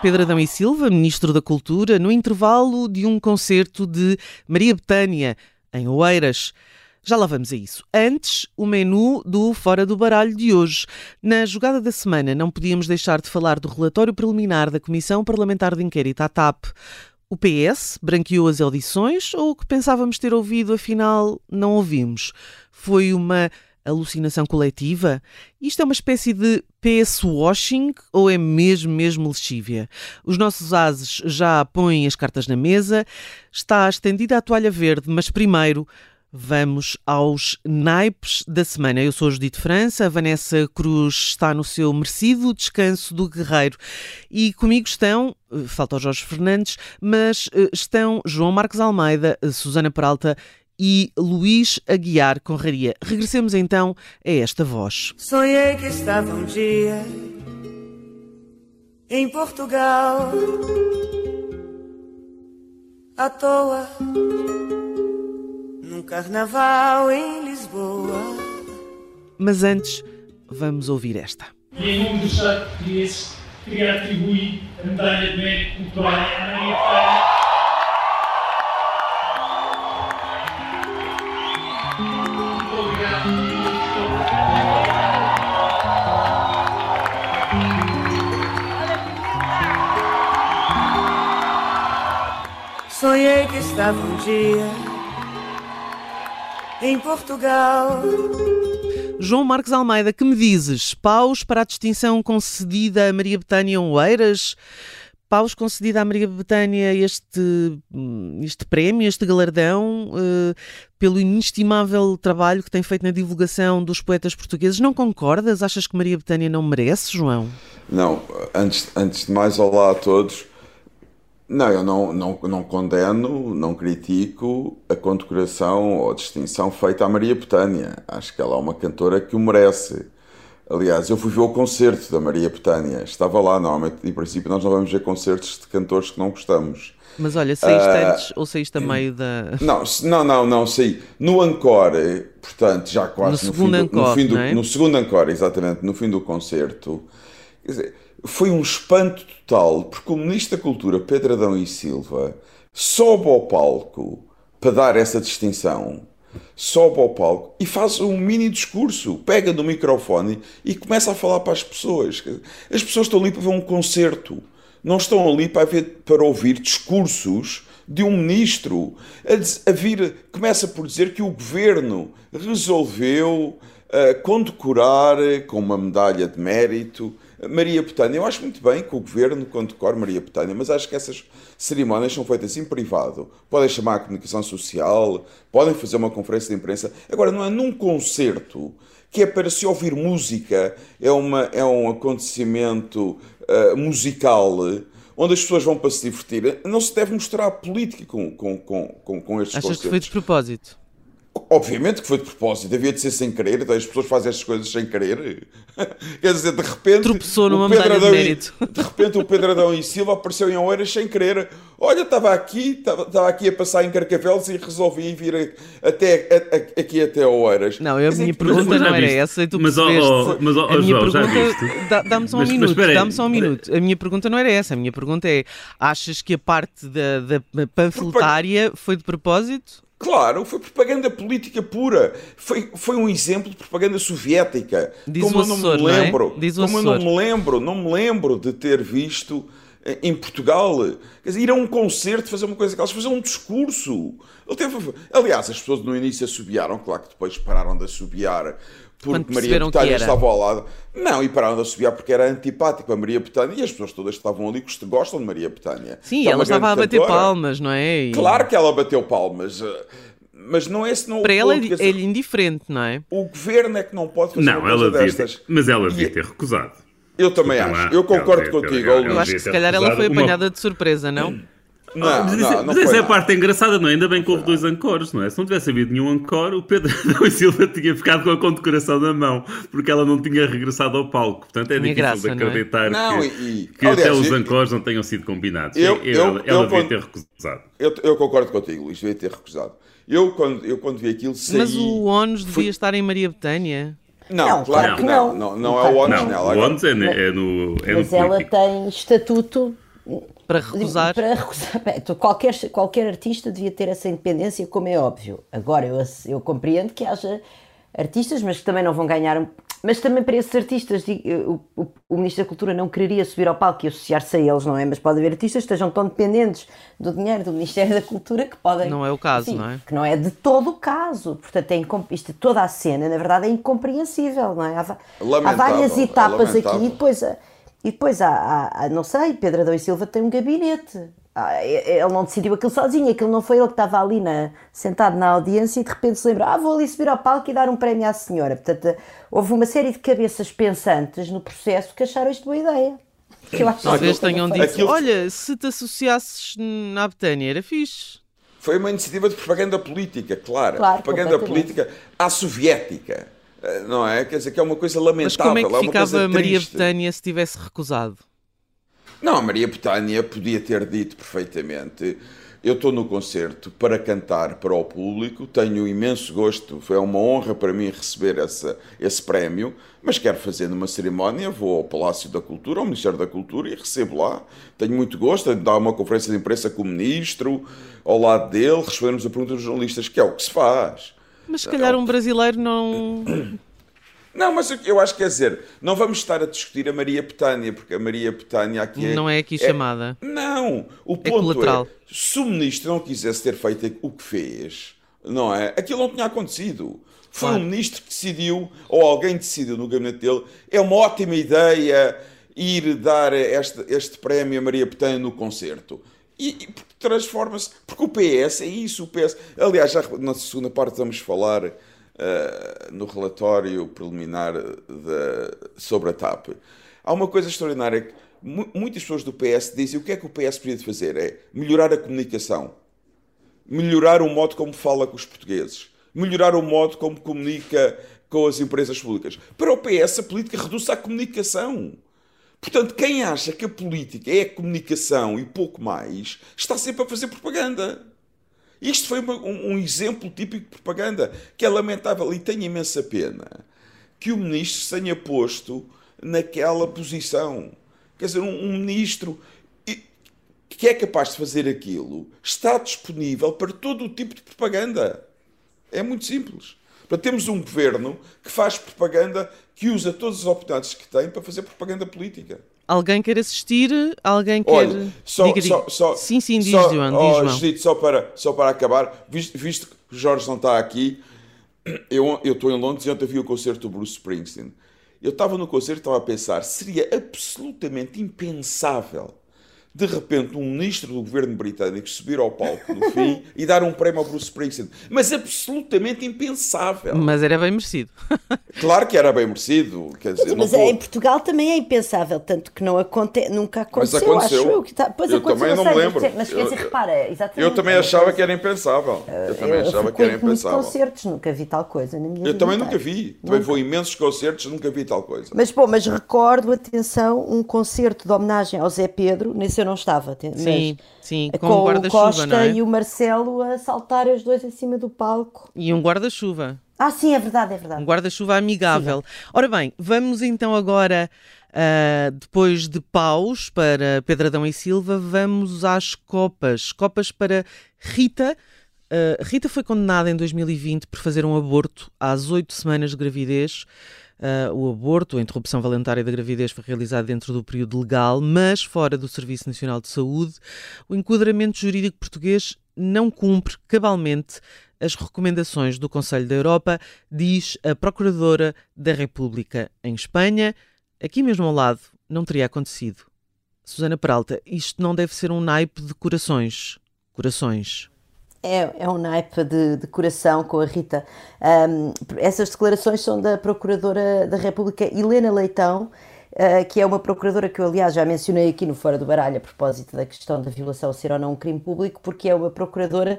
Pedro Adão e Silva, Ministro da Cultura, no intervalo de um concerto de Maria Betânia, em Oeiras. Já lá vamos a isso. Antes, o menu do Fora do Baralho de hoje. Na jogada da semana, não podíamos deixar de falar do relatório preliminar da Comissão Parlamentar de Inquérito à TAP. O PS branqueou as audições ou o que pensávamos ter ouvido, afinal, não ouvimos? Foi uma alucinação coletiva? Isto é uma espécie de PS washing ou é mesmo, mesmo lexívia? Os nossos ases já põem as cartas na mesa, está estendida a toalha verde, mas primeiro Vamos aos naipes da semana. Eu sou Judite França, a Vanessa Cruz está no seu merecido descanso do guerreiro. E comigo estão, eh, falta o Jorge Fernandes, mas eh, estão João Marcos Almeida, Susana Peralta e Luís Aguiar Conraria. Regressemos então a esta voz. Sonhei que estava um dia em Portugal, à toa, num carnaval em Lisboa. Mas antes, vamos ouvir esta. E em nome do Estado português, queria atribuir a medalha de mérito cultural à Maria Betânia. Estava um dia em Portugal. João Marcos Almeida, que me dizes? Paus para a distinção concedida a Maria Betânia Oeiras? Paus concedida a Maria Betânia este, este prémio, este galardão, uh, pelo inestimável trabalho que tem feito na divulgação dos poetas portugueses. Não concordas? Achas que Maria Betânia não merece, João? Não, antes, antes de mais, olá a todos. Não, eu não, não, não condeno, não critico a condecoração ou a distinção feita à Maria Betânia. Acho que ela é uma cantora que o merece. Aliás, eu fui ver o concerto da Maria Betânia. Estava lá, normalmente, em princípio, nós não vamos ver concertos de cantores que não gostamos. Mas olha, saíste uh, antes ou saíste a meio da. Não, não, não, não, saí. No Encore, portanto, já quase no, no segundo fim do, encore, no, fim do, é? no segundo Encore, exatamente, no fim do concerto. Quer dizer, foi um espanto total, porque o Ministro da Cultura, Pedro Adão e Silva, sobe ao palco para dar essa distinção, sobe ao palco e faz um mini discurso, pega no microfone e começa a falar para as pessoas. As pessoas estão ali para ver um concerto, não estão ali para, ver, para ouvir discursos de um ministro. A, a vir, começa por dizer que o governo resolveu uh, condecorar com uma medalha de mérito Maria Betânia. Eu acho muito bem que o governo condecore Maria Betânia, mas acho que essas cerimónias são feitas em privado. Podem chamar a comunicação social, podem fazer uma conferência de imprensa. Agora, não é num concerto que é para se ouvir música, é, uma, é um acontecimento uh, musical onde as pessoas vão para se divertir. Não se deve mostrar política com, com, com, com, com estes Achas concertos. que foi de propósito? Obviamente que foi de propósito, havia de ser sem querer, então as pessoas fazem estas coisas sem querer. Quer dizer, de repente. Tropeçou numa medalha de Adão e- mérito. de repente o Pedro Adão e Silva apareceu em Oeiras sem querer. Olha, estava aqui, estava, estava aqui a passar em Carcavelos e resolvi vir até, a- a- aqui até Oeiras. Não, a dizer, minha pergunta não era viste? essa e tu Mas, ó, mas, ó, a minha João, já pergunta. Dá-me só um Mas- minuto. Dá-me só um minuto. A minha pergunta não era essa. A minha pergunta é: achas que a parte da, da panfletária foi de propósito? Claro, foi propaganda política pura. Foi, foi um exemplo de propaganda soviética. Diz como eu não me não é? lembro, Diz o como eu não me lembro, não me lembro de ter visto eh, em Portugal. Quer dizer, ir a um concerto, fazer uma coisa daquelas, fazer um discurso. Ele teve, aliás, as pessoas no início assobiaram, claro que depois pararam de assobiar. Porque Maria Betânia era. estava ao lado. Não, e pararam de assobiar porque era antipático a Maria Betânia e as pessoas todas que estavam ali gost- gostam de Maria Betânia. Sim, é ela estava a bater cantora. palmas, não é? E Claro que ela bateu palmas, eh, mas não é não é Para ela é lhe indiferente, não é? O governo é que não pode fazer Não, ela devia destas. ter, mas ela devia E- ter recusado. Eu também Desculpa acho. lá, Eu concordo ela contigo, ela. Eu acho que se calhar ela foi recusado uma- apanhada de surpresa, não? Não, mas não, isso, não mas essa é a parte engraçada, não é? Ainda bem que houve dois ancores, não é? Se não tivesse havido nenhum encore, o Pedro Adão Silva tinha ficado com a condecoração na mão, porque ela não tinha regressado ao palco. Portanto, é Tinha difícil graça, de não é? acreditar Não, que, e- e- que aliás, até os eu- ancores não tenham sido combinados. Eu- ela eu- ela eu devia quando- ter recusado. Eu, eu concordo contigo, Luís, devia ter recusado. Eu, quando, eu, quando vi aquilo, saí... Mas o ONUS devia fui- estar em Maria Betânia. Não, Não, claro que não. não. Não, não é o ONU Não, nela. o ONU é, no- é no, é no Mas ela tem estatuto Para recusar. para recusar. Então qualquer, qualquer artista devia ter essa independência, como é óbvio. Agora, eu, eu compreendo que haja artistas, mas que também não vão ganhar. Mas também para esses artistas, o, o, o Ministro da Cultura não quereria subir ao palco e associar-se a eles, não é? Mas pode haver artistas que estejam tão dependentes do dinheiro do Ministério da Cultura que podem. Não é o caso, não é? Que não é de todo o caso. Portanto, é incom- isto, toda a cena, na verdade, é incompreensível, não é? Há, há várias é etapas aqui e depois, há- e depois há, há- há- não sei, Pedro Adão e Silva tem um gabinete. Ah, Ele não decidiu aquilo sozinho, aquilo não foi ele que estava ali na, sentado na audiência e de repente se lembra, ah, vou ali subir ao palco e dar um prémio à senhora. Portanto, houve uma série de cabeças pensantes no processo que acharam isto boa ideia. Que eu acho Talvez tenham dito: Aquilo- olha, se te associasses na Betânia era fixe. Foi uma iniciativa de propaganda política, claro. Claro, propaganda política à soviética. Eh, Não é? Quer dizer, que é uma coisa lamentável. Mas como é que uma ficava Maria. Betânia se tivesse recusado? Não, a Maria Betânia podia ter dito perfeitamente: eu estou no concerto para cantar para o público, tenho imenso gosto, foi uma honra para mim receber essa, esse prémio, mas quero fazer numa cerimónia, vou ao Palácio da Cultura, ao Ministério da Cultura e recebo lá. Tenho muito gosto de dar uma conferência de imprensa com o ministro, ao lado dele, respondermos a pergunta dos jornalistas, que é o que se faz. Mas se calhar um brasileiro não. Não, mas eu- acho que quer dizer, não vamos estar a discutir a Maria Betânia, porque a Maria Betânia aqui é, Não é aqui chamada. Não, o ponto colateral. é, se o ministro não quisesse ter feito o que fez, não é? Aquilo não tinha acontecido. Foi Claro. um ministro que decidiu, ou alguém decidiu no gabinete dele, é uma ótima ideia ir dar este, este prémio a Maria Betânia no concerto. E, e transforma-se, porque o PS é isso, o PS. Aliás, já na segunda parte vamos falar eh, no relatório preliminar da- sobre a TAP. Há uma coisa extraordinária que mu- muitas pessoas do PS dizem o que é que o PS podia fazer? É melhorar a comunicação, melhorar o modo como fala com os portugueses, melhorar o modo como comunica com as empresas públicas. Para o PS, a política reduz-se à comunicação. Portanto, quem acha que a política é a comunicação e pouco mais, está sempre a fazer propaganda. Isto foi uma- um, um exemplo típico de propaganda, que é lamentável e tenho imensa pena que o ministro se tenha posto naquela posição. Quer dizer, um, um ministro que é capaz de fazer aquilo está disponível para todo o tipo de propaganda. É muito simples. Temos um governo que faz propaganda, que usa todas as oportunidades que tem para fazer propaganda política. Alguém quer assistir? Alguém quer. Olha, só, diga, diga. só, só, sim, sim, diz, só, João. oh, diz, João. Só para, só para acabar, visto, visto que o Jorge não está aqui, eu eu estou em Londres e ontem vi o concerto do Bruce Springsteen. Eu estava no concerto e estava a pensar, seria absolutamente impensável de repente um ministro do governo britânico subir ao palco no fim e dar um prémio ao Bruce Springsteen. Mas absolutamente impensável. Mas era bem merecido. Claro que era bem merecido. Quer dizer, não Mas vou- em Portugal também é impensável, tanto que não aconte, nunca aconteceu, aconteceu. acho eu. Que tá, pois Eu aconteceu, também não me lembro. Mas, mas quer dizer, Eu- repara, exatamente. eu também é achava que era impensável. Eu também achava que era impensável. concertos, nunca vi tal coisa na minha Eu também nunca vi. Também vou imensos concertos, nunca vi tal coisa. Mas, bom, mas recordo, atenção, um concerto de homenagem ao Zé Pedro, nesse eu não estava, Sim, sim, com, com o Costa é? e o Marcelo a saltar os dois em cima do palco. E um guarda-chuva. Ah, sim, é verdade, é verdade. Um guarda-chuva amigável. Ora bem, vamos então agora, ah, depois de paus para Pedro Adão e Silva, vamos às copas. Copas para Rita. Ah, Rita foi condenada em 2020 por fazer um aborto às oito semanas de gravidez. Ah, o aborto, a interrupção voluntária da gravidez, foi realizado dentro do período legal, mas fora do Serviço Nacional de Saúde. O enquadramento jurídico português não cumpre cabalmente as recomendações do Conselho da Europa, diz a Procuradora da República em Espanha. Aqui mesmo ao lado não teria acontecido. Susana Peralta, isto não deve ser um naipe de corações. Corações. É, é um naipe de, de coração com a Rita. Ahm, essas declarações são da Procuradora da República Helena Leitão, que é uma procuradora que eu, aliás, já mencionei aqui no Fora do Baralho a propósito da questão da violação ser ou não um crime público, porque é uma procuradora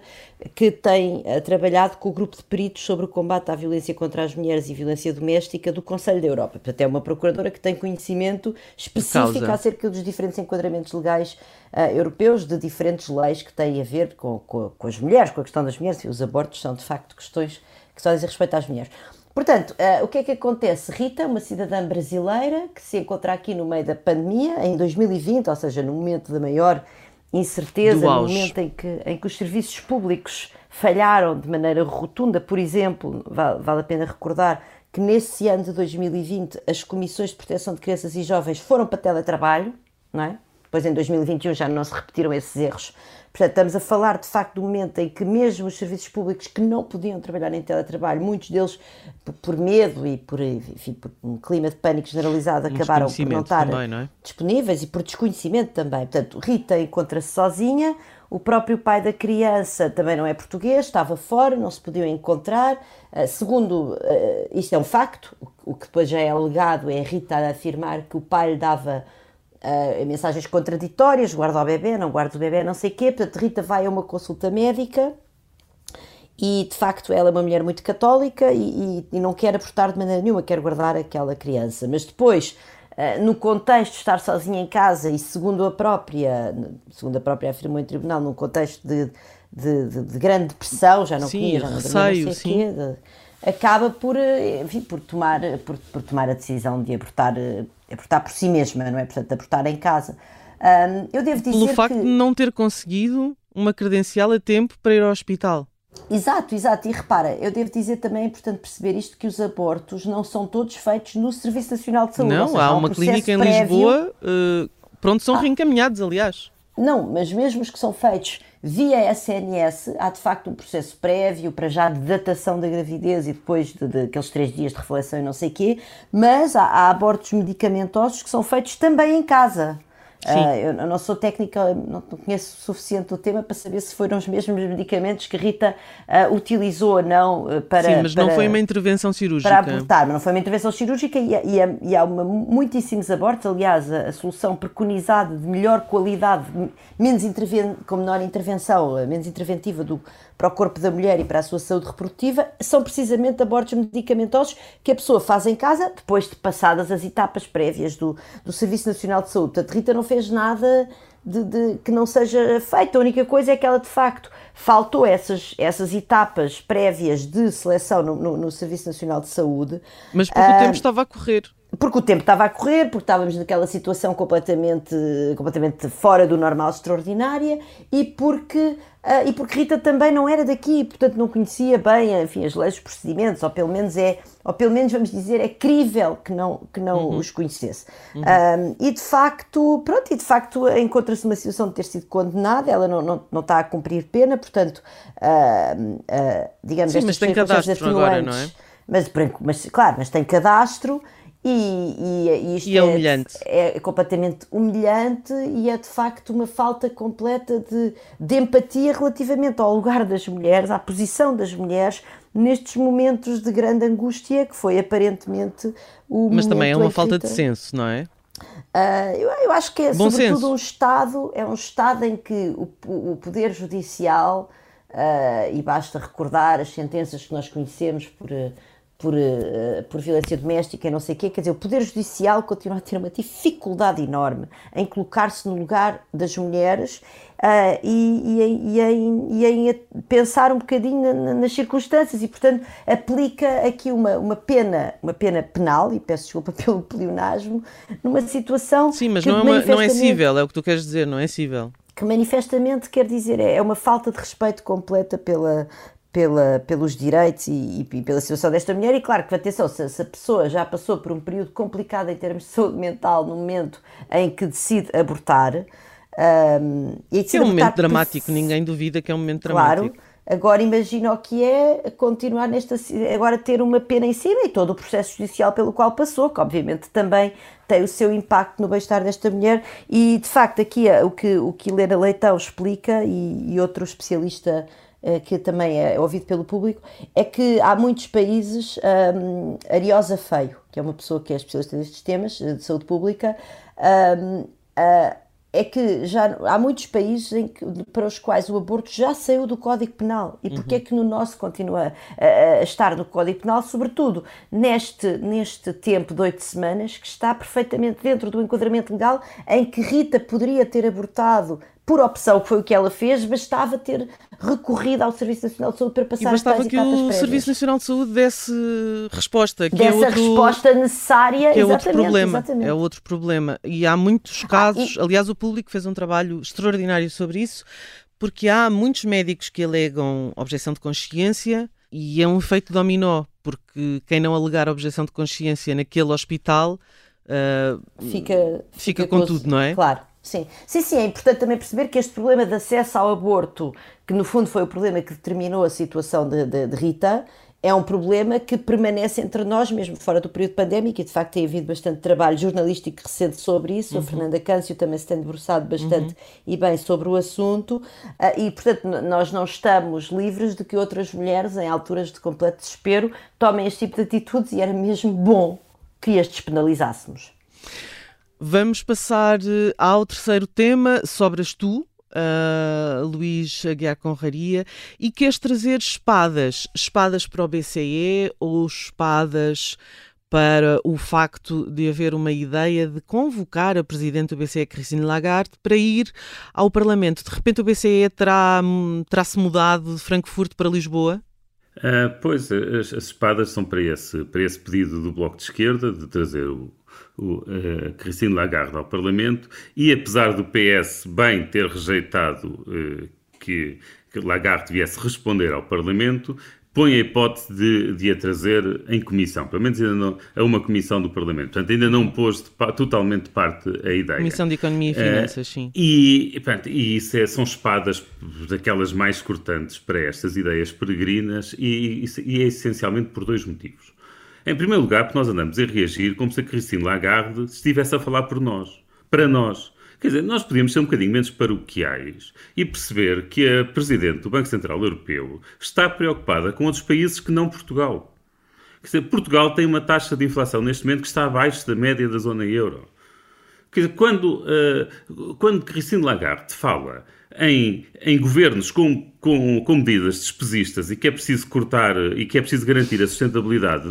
que tem uh, trabalhado com o grupo de peritos sobre o combate à violência contra as mulheres e violência doméstica do Conselho da Europa. Portanto, é uma procuradora que tem conhecimento específico acerca dos diferentes enquadramentos legais uh, europeus, de diferentes leis que têm a ver com, com, com as mulheres, com a questão das mulheres, e os abortos são de facto questões que só dizem respeito às mulheres. Portanto, uh, o que é que acontece? Rita, uma cidadã brasileira que se encontra aqui no meio da pandemia, em 2020, ou seja, no momento da maior incerteza, no momento em que, em que os serviços públicos falharam de maneira rotunda, por exemplo, vale, vale a pena recordar que nesse ano de 2020 as comissões de proteção de crianças e jovens foram para teletrabalho, não é? Depois em 2021 já não se repetiram esses erros Portanto, estamos a falar de facto do momento em que mesmo os serviços públicos que não podiam trabalhar em teletrabalho, muitos deles por medo e por, enfim, por um clima de pânico generalizado, um acabaram por não estar também, não é? disponíveis e por desconhecimento também. Portanto, Rita encontra-se sozinha, o próprio pai da criança também não é português, estava fora, não se podiam encontrar. Uh, segundo, uh, isto é um facto, o que depois já é alegado é Rita a afirmar que o pai lhe dava uh, mensagens contraditórias, guarda o bebê, não guarda o bebê, não sei o quê. Portanto, Rita vai a uma consulta médica e, de facto, ela é uma mulher muito católica e, e, e não quer aportar de maneira nenhuma, quer guardar aquela criança. Mas depois, uh, no contexto de estar sozinha em casa e, segundo a própria, segundo a própria afirmou em tribunal, num contexto de, de, de, de grande depressão, já não sim, comia, já não receio, não sei sim. Quê, acaba por, eh, enfim, por, tomar, por, por tomar a decisão de abortar abortar por si mesma, não é? Portanto, abortar em casa. Um, eu devo dizer Pelo facto que... de não ter conseguido uma credencial a tempo para ir ao hospital. Exato, exato. E repara, eu devo dizer também, é importante perceber isto, que os abortos não são todos feitos no Serviço Nacional de Saúde. Não, seja, há uma clínica em prévio... Lisboa, uh, pronto, são ah. reencaminhados, aliás. Não, mas mesmo os que são feitos via SNS, há de facto um processo prévio para já de datação da gravidez e depois de, de três dias de reflexão e não sei o quê, mas há, há abortos medicamentosos que são feitos também em casa. Uh, eu não sou técnica, não conheço o suficiente do tema para saber se foram os mesmos medicamentos que Rita uh, utilizou ou não uh, para. Sim, mas para, não foi uma intervenção cirúrgica. Para abortar, mas não foi uma intervenção cirúrgica e, e, e há uma, muitíssimos abortos. Aliás, a, a, solução preconizada de melhor qualidade, menos interven, com menor intervenção, menos interventiva do, para o corpo da mulher e para a sua saúde reprodutiva são precisamente abortos medicamentosos que a pessoa faz em casa depois de passadas as etapas prévias do, do Serviço Nacional de Saúde. Portanto, Rita não fez nada de, de, que não seja feito. A única coisa é que ela, de facto, faltou essas, essas etapas prévias de seleção no, no, no Serviço Nacional de Saúde. Mas porque uh, o tempo ah, estava a correr. Porque o tempo estava a correr, porque estávamos naquela situação completamente, completamente fora do normal, extraordinária, e porque Uh, e porque Rita também não era daqui, portanto não conhecia bem enfim, as leis, os procedimentos, ou pelo menos é, ou pelo menos vamos dizer, é crível que não, que não uhum. os conhecesse. Uhum. Uh, e de facto, pronto, e de facto encontra-se numa situação de ter sido condenada, ela não, não, não está a cumprir pena, portanto, uh, digamos, Sim, mas tem cadastro agora, não é? Mas, mas, claro, mas tem cadastro e, e, e isto e é, humilhante. É, é, completamente humilhante e é de facto uma falta completa de, de empatia relativamente ao lugar das mulheres, à posição das mulheres nestes momentos de grande angústia que foi aparentemente o Mas também é uma falta de senso, não é? Uh, eu, eu, acho que é Bom sobretudo senso. um Estado, é um Estado em que o, o Poder Judicial, uh, e basta recordar as sentenças que nós conhecemos por por, uh, por violência doméstica e não sei o quê, quer dizer, o Poder Judicial continua a ter uma dificuldade enorme em colocar-se no lugar das mulheres uh, e, e, em, e, em, pensar um bocadinho nas circunstâncias e, portanto, aplica aqui uma, uma pena, uma pena penal, e peço desculpa pelo pleonasmo, numa situação. Sim, mas não é, uma, não é cível, é o que tu queres dizer, não é cível que manifestamente quer dizer é, é uma falta de respeito completa pela, pela, pelos direitos e, e, pela situação desta mulher. E claro que, atenção, se, se, a pessoa já passou por um período complicado em termos de saúde mental no momento em que decide abortar. Um, e decide é um momento dramático, ninguém duvida que é um momento dramático. Claro. Agora imagina o que é continuar nesta agora ter uma pena em cima e todo o processo judicial pelo qual passou, que obviamente também tem o seu impacto no bem-estar desta mulher e de facto aqui o que o que Helena Leitão explica e, e outro especialista que também é ouvido pelo público, é que há muitos países, um, Ariosa Feio, que é uma pessoa que é especialista nestes temas eh, de saúde pública, um, uh, é que já há muitos países que, para os quais o aborto já saiu do Código Penal. E porquê uhum. é que no nosso continua a, a, estar no Código Penal, sobretudo neste, neste tempo de oito semanas, que está perfeitamente dentro do enquadramento legal em que Rita poderia ter abortado por opção, que foi o que ela fez, bastava ter recorrido ao Serviço Nacional de Saúde para passar e bastava que o Serviço Nacional de Saúde desse resposta. Que Dessa é outro, resposta necessária, que é outro problema. Exatamente. É outro problema. E há muitos casos, ah, e... aliás, o público fez um trabalho extraordinário sobre isso, porque há muitos médicos que alegam objeção de consciência e é um efeito dominó, porque quem não alegar objeção de consciência naquele hospital uh, fica, fica, fica com tudo, não é? Claro. Sim. sim, sim, é importante também perceber que este problema de acesso ao aborto, que no fundo foi o problema que determinou a situação de, de, de Rita, é um problema que permanece entre nós, mesmo fora do período pandémico, e de facto tem havido bastante trabalho jornalístico recente sobre isso. Uhum. A Fernanda Câncio também se tem debruçado bastante uhum. e bem sobre o assunto, ah, e portanto nós não estamos livres de que outras mulheres, em alturas de completo desespero, tomem este tipo de atitudes, e era mesmo bom que as despenalizássemos. Vamos passar eh, ao terceiro tema, sobras tu, uh, Luís Aguiar Conraria, e queres trazer espadas, espadas para o BCE ou espadas para o facto de haver uma ideia de convocar a Presidente do BCE, Christine Lagarde, para ir ao Parlamento. De repente o BCE terá, terá-se mudado de Frankfurt para Lisboa? Uh, pois, as, as, espadas são para esse, para esse pedido do Bloco de Esquerda de trazer o, o, uh, Christine Lagarde ao Parlamento e apesar do PS bem ter rejeitado uh, que, que Lagarde viesse responder ao Parlamento, põe a hipótese de, de a trazer em comissão, pelo menos ainda não, a uma comissão do Parlamento. Portanto, ainda não pôs de, totalmente de parte a ideia. Comissão de Economia e Finanças, uh, sim. E, portanto, e isso é, são espadas daquelas mais cortantes para estas ideias peregrinas e, e, e é essencialmente por dois motivos. Em primeiro lugar, porque nós andamos a reagir como se a Christine Lagarde estivesse a falar por nós, para nós. Quer dizer, nós podíamos ser um bocadinho menos paroquiais e perceber que a Presidente do Banco Central Europeu está preocupada com outros países que não Portugal. Quer dizer, Portugal tem uma taxa de inflação neste momento que está abaixo da média da zona euro. Quer dizer, quando, uh, quando Christine Lagarde fala em, em governos com, com, com, medidas despesistas e que é preciso cortar e que é preciso garantir a sustentabilidade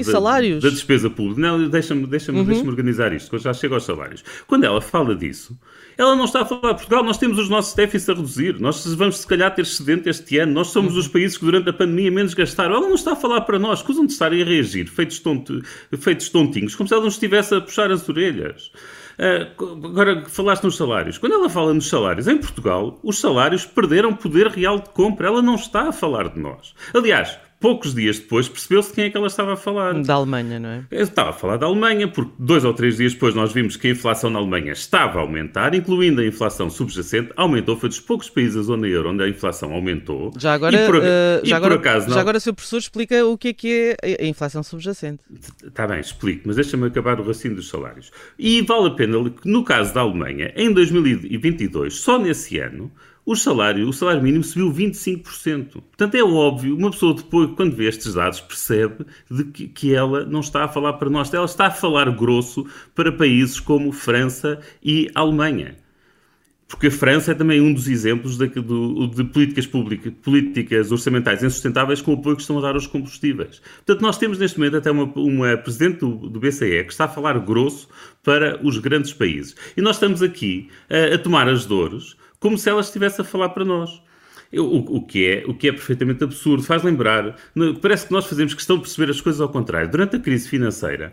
da, da, despesa pública. Não, deixa-me deixa uhum. deixa organizar isto, que eu já chego aos salários. Quando ela fala disso, ela não está a falar de Portugal, nós temos os nossos déficits a reduzir, nós vamos se calhar ter excedente este ano, nós somos uhum. os países que durante a pandemia menos gastaram. Ela não está a falar para nós, escusam de estarem a reagir, feitos, tonto, feitos tontinhos, como se ela não estivesse a puxar as orelhas. Uh, agora, falaste nos salários. Quando ela fala nos salários, em Portugal, os salários perderam poder real de compra. Ela não está a falar de nós. Aliás, poucos dias depois percebeu-se quem é que ela estava a falar. Da Alemanha, não é? Estava a falar da Alemanha, porque dois ou três dias depois nós vimos que a inflação na Alemanha estava a aumentar, incluindo a inflação subjacente, aumentou. Foi dos poucos países da zona euro onde a inflação aumentou. Já agora, e por, uh, já, agora acaso, já agora, seu professor explica o que é que é a inflação subjacente. Está bem, explico, mas deixa-me acabar o raciocínio dos salários. E vale a pena, no caso da Alemanha, em 2022, só nesse ano, o salário, o salário mínimo subiu 25%. Portanto, é óbvio, uma pessoa depois, quando vê estes dados, percebe de que, que ela não está a falar para nós, ela está a falar grosso para países como França e Alemanha. Porque a França é também um dos exemplos de, de, de políticas públicas, políticas orçamentais insustentáveis com o apoio que estão a dar aos combustíveis. Portanto, nós temos neste momento até uma, uma presidente do, do, BCE que está a falar grosso para os grandes países. E nós estamos aqui a, a tomar as dores como se ela estivesse a falar para nós. O, o, que é, o que é perfeitamente absurdo. Faz lembrar, parece que nós fazemos questão de perceber as coisas ao contrário. Durante a crise financeira,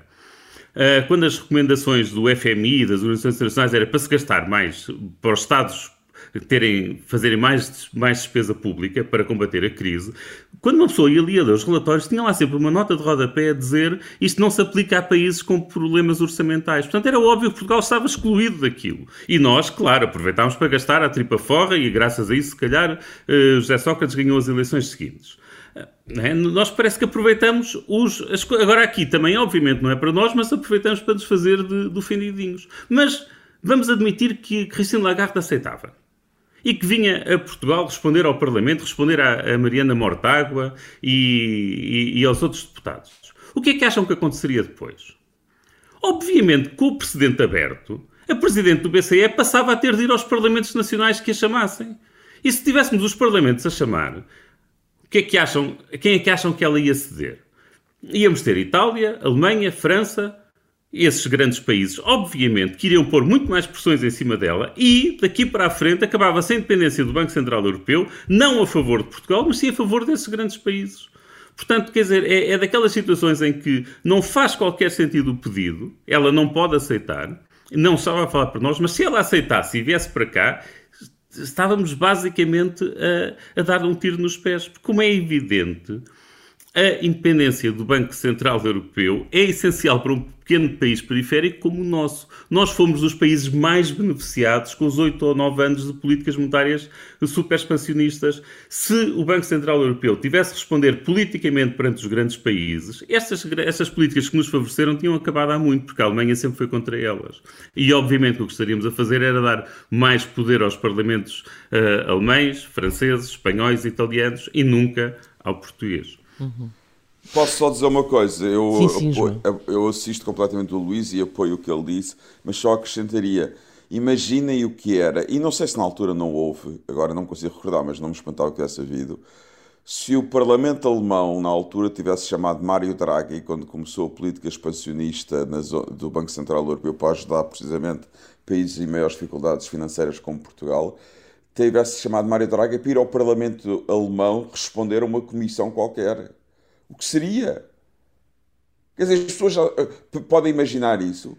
uh, quando as recomendações do FMI e das organizações internacionais era para se gastar mais para os Estados terem, fazerem mais, mais despesa pública para combater a crise, quando uma pessoa ia ler os relatórios, tinha lá sempre uma nota de rodapé a dizer isto não se aplica a países com problemas orçamentais. Portanto, era óbvio que Portugal estava excluído daquilo. E nós, claro, aproveitámos para gastar a tripa forra e graças a isso, se calhar, uh, José Sócrates ganhou as eleições seguintes. É? Nós parece que aproveitamos os. As, agora, aqui também, obviamente, não é para nós, mas aproveitamos para nos fazer de, de ofendidinhos. Mas vamos admitir que Cristina Lagarde aceitava. E que vinha a Portugal responder ao Parlamento, responder à, a Mariana Mortágua e, e, e aos outros deputados. O que é que acham que aconteceria depois? Obviamente, com o precedente aberto, a Presidente do BCE passava a ter de ir aos Parlamentos Nacionais que a chamassem. E se tivéssemos os Parlamentos a chamar, o que é que acham, quem é que acham que ela ia ceder? Íamos ter Itália, Alemanha, França, esses grandes países, obviamente, que iriam pôr muito mais pressões em cima dela e, daqui para a frente, acabava-se a independência do Banco Central Europeu, não a favor de Portugal, mas sim a favor desses grandes países. Portanto, quer dizer, é, é daquelas situações em que não faz qualquer sentido o pedido, ela não pode aceitar, não estava a falar para nós, mas se ela aceitasse e viesse para cá, estávamos basicamente a, a dar um tiro nos pés. Porque, como é evidente, a independência do Banco Central Europeu é essencial para um pequeno país periférico como o nosso. Nós fomos os países mais beneficiados com os oito ou nove anos de políticas monetárias super expansionistas. Se o Banco Central Europeu tivesse de responder politicamente perante os grandes países, estas, estas políticas que nos favoreceram tinham acabado há muito, porque a Alemanha sempre foi contra elas. E, obviamente, o que gostaríamos a fazer era dar mais poder aos parlamentos uh, alemães, franceses, espanhóis, italianos e nunca ao português. Uhum. Posso só dizer uma coisa? Eu, sim, sim, apoio, eu assisto completamente o Luís e apoio o que ele disse, mas só acrescentaria. Imaginem o que era, e não sei se na altura não houve, agora não consigo recordar, mas não me espantava que tivesse havido. Se o Parlamento alemão, na altura, tivesse chamado Mário Draghi, quando começou a política expansionista do Banco Central Europeu para ajudar precisamente países em maiores dificuldades financeiras como Portugal, tivesse chamado Mário Draghi para ir ao Parlamento alemão responder a uma comissão qualquer. O que seria? Quer dizer, as pessoas já, uh, podem imaginar isso.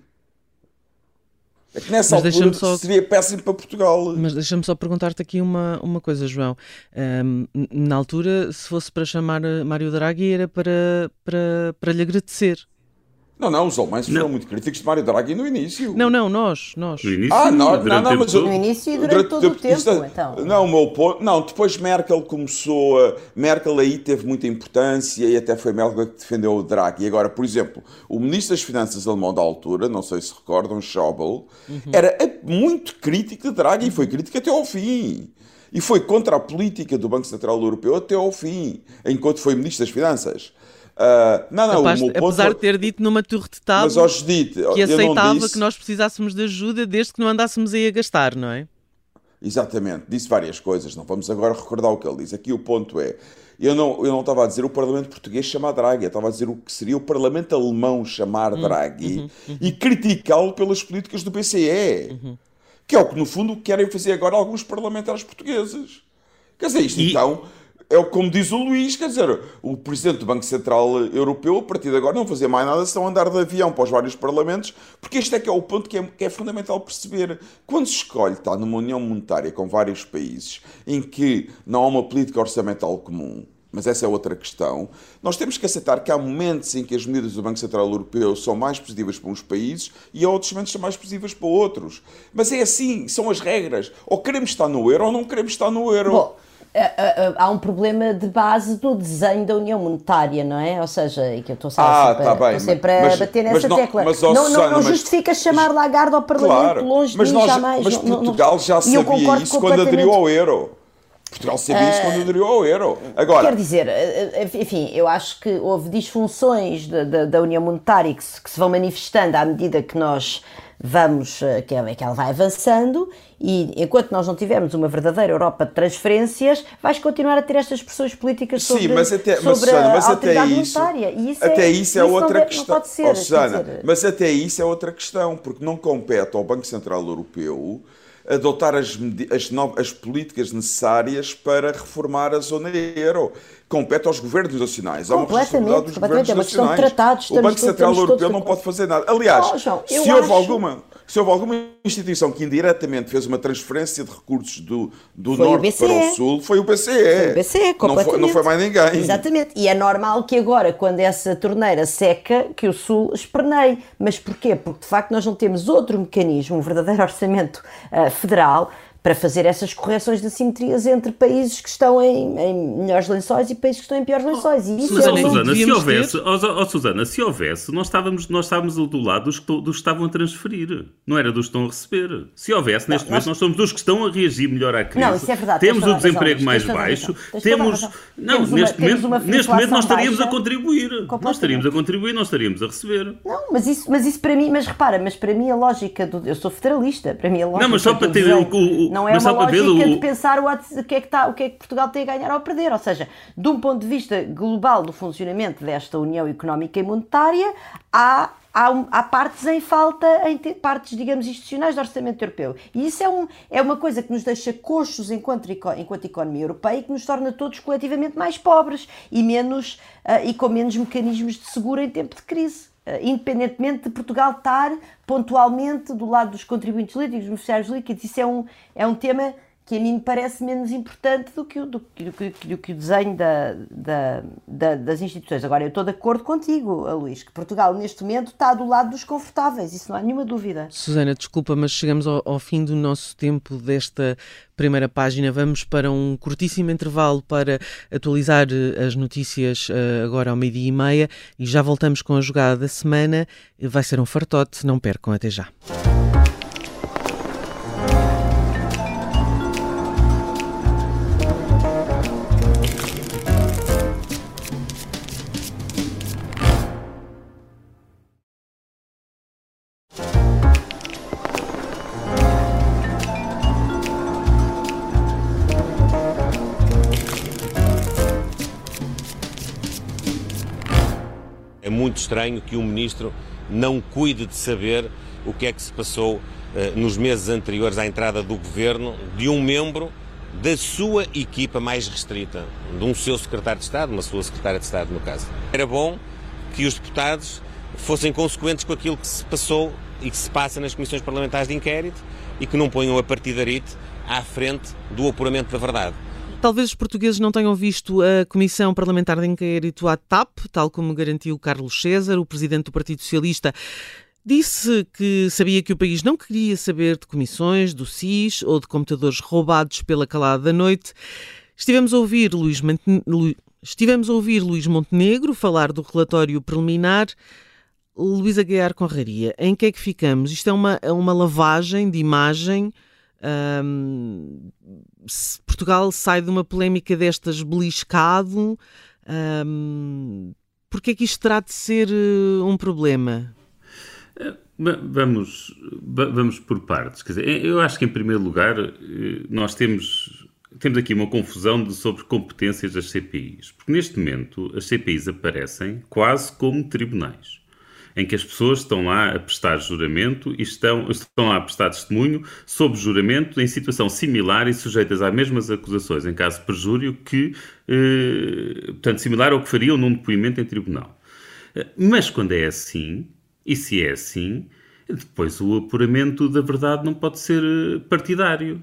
É que nessa mas altura só... seria péssimo para Portugal. Mas deixa-me só perguntar-te aqui uma, uma coisa, João. Um, na altura, se fosse para chamar Mário Draghi, era para, para, para lhe agradecer. Não, não, os alemães foram muito críticos de Mário Draghi no início. Não, não, nós. nós. No início, ah, nós, não, não, mas no início e durante, durante todo o tempo, isto, é- então. Não, o meu ponto, não, depois Merkel começou a, Merkel aí teve muita importância e até foi Merkel que defendeu o Draghi. E agora, por exemplo, o ministro das Finanças alemão da altura, não sei se recordam, Schäuble, uhum. era muito crítico de Draghi e foi crítico até ao fim. E foi contra a política do Banco Central Europeu até ao fim, enquanto foi ministro das Finanças. Uh, não, não, apesar de ter dito numa torre de tábua mas, Judite, que aceitava disse... que nós precisássemos de ajuda desde que não andássemos aí a gastar, não é? Exatamente, disse várias coisas, não vamos agora recordar o que ele diz. Aqui o ponto é, eu não, eu não estava a dizer o Parlamento Português chamar Draghi, eu estava a dizer o que seria o Parlamento Alemão chamar hum, Draghi uhum, uhum. e criticá-lo pelas políticas do BCE, uhum. que é o que no fundo querem fazer agora alguns parlamentares portugueses. Quer dizer, isto e... então é como diz o Luís, quer dizer, o Presidente do Banco Central Europeu, a partir de agora, não fazia mais nada senão andar de avião para os vários parlamentos, porque este é que é o ponto que é, que é fundamental perceber. Quando se escolhe estar numa união monetária com vários países, em que não há uma política orçamental comum, mas essa é outra questão. Nós temos que aceitar que há momentos em que as medidas do Banco Central Europeu são mais positivas para uns países e há outros momentos que são mais positivas para outros. Mas é assim, são as regras. Ou queremos estar no euro ou não queremos estar no euro. Bom. É, é, é, há um problema de base do desenho da União Monetária, não é? Ou seja, que eu estou ah, sempre, tá bem, sempre mas, a bater nessa não, tecla. Mas, oh, não, Susana, não, não justifica chamar Lagarde ao Parlamento claro, longe mas de mim nós, jamais. Mas Portugal já sabia isso quando aderiu ao euro. Portugal sabia isso quando aderiu ao euro. Agora, Quer dizer, eh, eh, enfim, eu acho que houve disfunções da, da, da União Monetária que se, que se, vão manifestando à medida que nós vamos, eh, que ela, que ela vai avançando e enquanto nós não tivermos uma verdadeira Europa de transferências, vais continuar a ter estas pressões políticas sobre, Sim, mas até, sobre mas, Susana, mas a até isso. E isso até é, isso é isso outra não, questão. Não pode ser, oh, Susana, dizer... mas até isso é outra questão, porque não compete ao Banco Central Europeu adotar as, as, as políticas necessárias para reformar a zona euro. Compete aos governos nacionais. Há uma responsabilidade dos governos é nacionais. Tratados, o Banco Central Europeu não pode fazer nada. Aliás, oh, João, se houve acho... alguma se houve alguma instituição que indiretamente fez uma transferência de recursos do, do norte para o sul, foi o BCE. Foi o BCE, completamente. Não foi, não foi mais ninguém. Exatamente. E é normal que agora, quando essa torneira seca, que o sul esperneie. Mas porquê? Porque de facto nós não temos outro mecanismo, um verdadeiro orçamento uh, federal, para fazer essas correções de assimetrias entre países que estão em, em melhores lençóis e países que estão em piores lençóis. E isso Susana, é uma... Susana, se houvesse, oh, oh, Susana, se houvesse, nós estávamos, nós estávamos do lado dos que, dos que estavam a transferir, não era dos que estão a receber. Se houvesse, neste Não, momento, nós- nós somos dos que estão a reagir melhor à crise. Não, isso é verdade, Temos o razão, desemprego tens mais baixo. razão, Temos. razão. Não, Temos uma- neste, temos momento, uma neste momento nós estaríamos a contribuir. Nós estaríamos a contribuir, não estaríamos a receber. Não, mas isso, mas isso para mim, mas repara, mas para mim a lógica do. Eu sou federalista, para mim a lógica. mas só para ter o- não é mas uma lógica o- de pensar o, que é que está, o que é que Portugal tem a ganhar ou a perder. Ou seja, de um ponto de vista global do funcionamento desta União Económica e Monetária, há. Há, há partes em falta, em te- partes, digamos, institucionais do orçamento europeu. E isso é, um, é uma coisa que nos deixa coxos enquanto, enquanto economia europeia e que nos torna todos coletivamente mais pobres e, menos, ah, e com menos mecanismos de seguro em tempo de crise. Uh, independentemente de Portugal estar pontualmente do lado dos contribuintes líquidos, dos beneficiários líquidos. Isso é um, é um tema que a mim me parece menos importante do que o, do, do do que o desenho da, da- da- das instituições. Agora, eu estou de acordo contigo, Luís, que Portugal neste momento está do lado dos confortáveis, isso não há nenhuma dúvida. Susana, desculpa, mas chegamos ao, ao fim do nosso tempo desta primeira página. Vamos para um curtíssimo intervalo para atualizar eh, as notícias eh, agora ao meio-dia e meia e já voltamos com a jogada da semana. Vai ser um fartote, não percam até já. Muito estranho que um ministro não cuide de saber o que é que se passou eh, nos meses anteriores à entrada do governo de um membro da sua equipa mais restrita, de um seu secretário de Estado, uma sua secretária de Estado, no caso. Era bom que os deputados fossem consequentes com aquilo que se passou e que se passa nas comissões parlamentares de inquérito e que não ponham a partidarite à frente do apuramento da verdade. Talvez os portugueses não tenham visto a Comissão Parlamentar de Inquérito à TAP, tal como garantiu Carlos César, o presidente do Partido Socialista. Disse que sabia que o país não queria saber de comissões, do SIS ou de computadores roubados pela calada da noite. Estivemos a ouvir Luís, Lu- Estivemos a ouvir Luís Montenegro falar do relatório preliminar. Luísa Guiar Conraria, em que é que ficamos? Isto é uma, é uma lavagem de imagem. Portugal sai de uma polémica destas beliscado. Ahm, Porquê é que isto terá de ser eh, um problema? Va- Vamos, va- vamos por partes. Quer dizer, eu acho que, em primeiro lugar, eh, nós temos, temos aqui uma confusão de- sobre competências das CPIs. Porque, neste momento, as CPIs aparecem quase como tribunais, em que as pessoas estão lá a prestar juramento e estão, estão lá a prestar testemunho sob juramento em situação similar e sujeitas às mesmas acusações, em caso de perjúrio, que, eh, portanto, similar ao que fariam num depoimento em tribunal. Mas quando é assim, e se é assim, depois o apuramento da verdade não pode ser eh, partidário.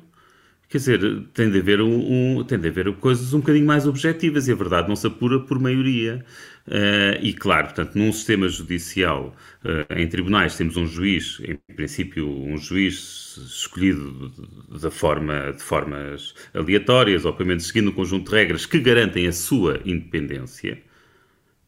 Quer dizer, tem de haver, um, um- tem de haver coisas um bocadinho mais objetivas e a verdade não se apura por maioria. Eh, e claro, portanto, num sistema judicial, eh, em tribunais, temos um juiz, em princípio, um juiz escolhido da forma, de formas aleatórias, ou pelo menos seguindo um conjunto de regras que garantem a sua independência.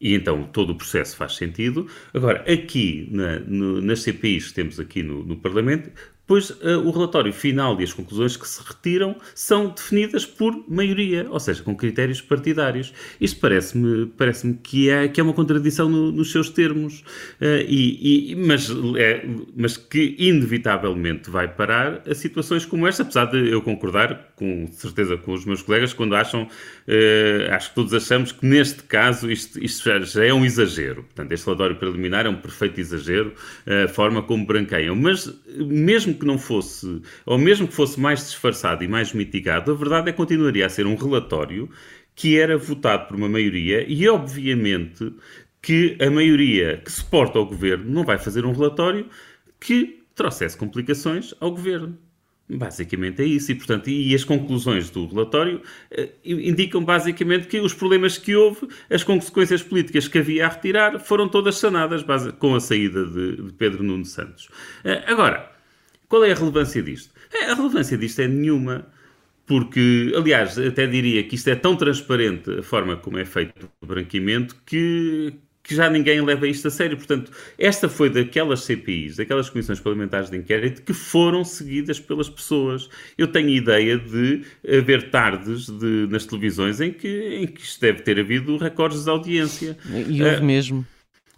E então todo o processo faz sentido. Agora, aqui na- no- nas CPIs que temos aqui no, no Parlamento, pois eh, o relatório final e as conclusões que se retiram são definidas por maioria, ou seja, com critérios partidários. Isto parece-me parece que, é, que é uma contradição no- nos seus termos, eh, e, e- mas, é- mas que inevitavelmente vai parar a situações como esta, apesar de eu concordar com certeza com os meus colegas quando acham, eh, acho que todos achamos que neste caso isto, isto já, é um exagero. Portanto, este relatório preliminar é um perfeito exagero, a forma como branqueiam. Mas eh, que não fosse, ou mesmo que fosse mais disfarçado e mais mitigado, a verdade é que continuaria a ser um relatório que era votado por uma maioria e, obviamente, que a maioria que suporta o governo não vai fazer um relatório que trouxesse complicações ao governo. Basicamente é isso. E, portanto, e as conclusões do relatório eh, indicam basicamente que os problemas que houve, as consequências políticas que havia a retirar, foram todas sanadas base- com a saída de, de Pedro Nuno Santos. Eh, agora, Qual é a relevância disto? É, a relevância disto é nenhuma. Porque, aliás, até diria que isto é tão transparente a forma como é feito o branqueamento que, que já ninguém leva isto a sério. Portanto, esta foi daquelas CPIs, daquelas comissões parlamentares de inquérito que foram seguidas pelas pessoas. Eu tenho ideia de haver tardes de, nas televisões em que, em que isto deve ter havido recordes de audiência. E houve uh, mesmo.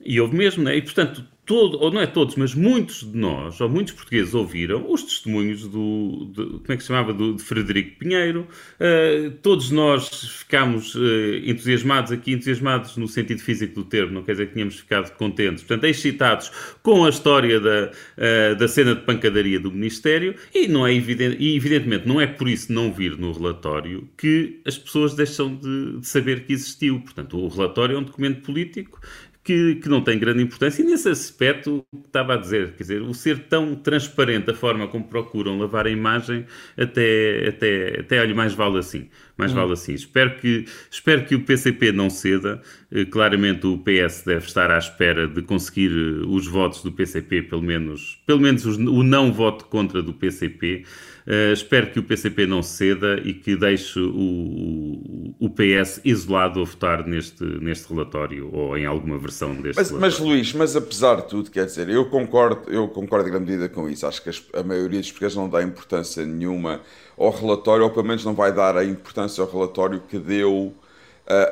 E houve mesmo, né? E portanto, todo, ou não é todos, mas muitos de nós, ou muitos portugueses ouviram os testemunhos do, de, como é que se chamava, do, de Frederico Pinheiro. Uh, todos nós ficámos uh, entusiasmados aqui, entusiasmados no sentido físico do termo, não quer dizer que tínhamos ficado contentes, portanto, excitados com a história da, uh, da cena de pancadaria do Ministério e não é evidente, e evidentemente não é por isso não vir no relatório que as pessoas deixam de, de saber que existiu. Portanto, o relatório é um documento político que, que, não tem grande importância. E nesse aspecto, estava a dizer, quer dizer, o ser tão transparente, a forma como procuram lavar a imagem, até, até, até olha, mais vale assim. Mais vale assim. Espero que, espero que o PCP não ceda. Eh, claramente o PS deve estar à espera de conseguir eh, os votos do PCP, pelo menos, pelo menos o não voto contra do PCP. Uh, espero que o PCP não ceda e que deixe o, o, PS isolado a votar neste, neste relatório ou em alguma versão deste mas, relatório. Mas, Luís, mas apesar de tudo, quer dizer, eu concordo, eu concordo em grande medida com isso. Acho que a maioria dos portugueses não dá importância nenhuma ao relatório, ou pelo menos não vai dar a importância ao relatório que deu uh,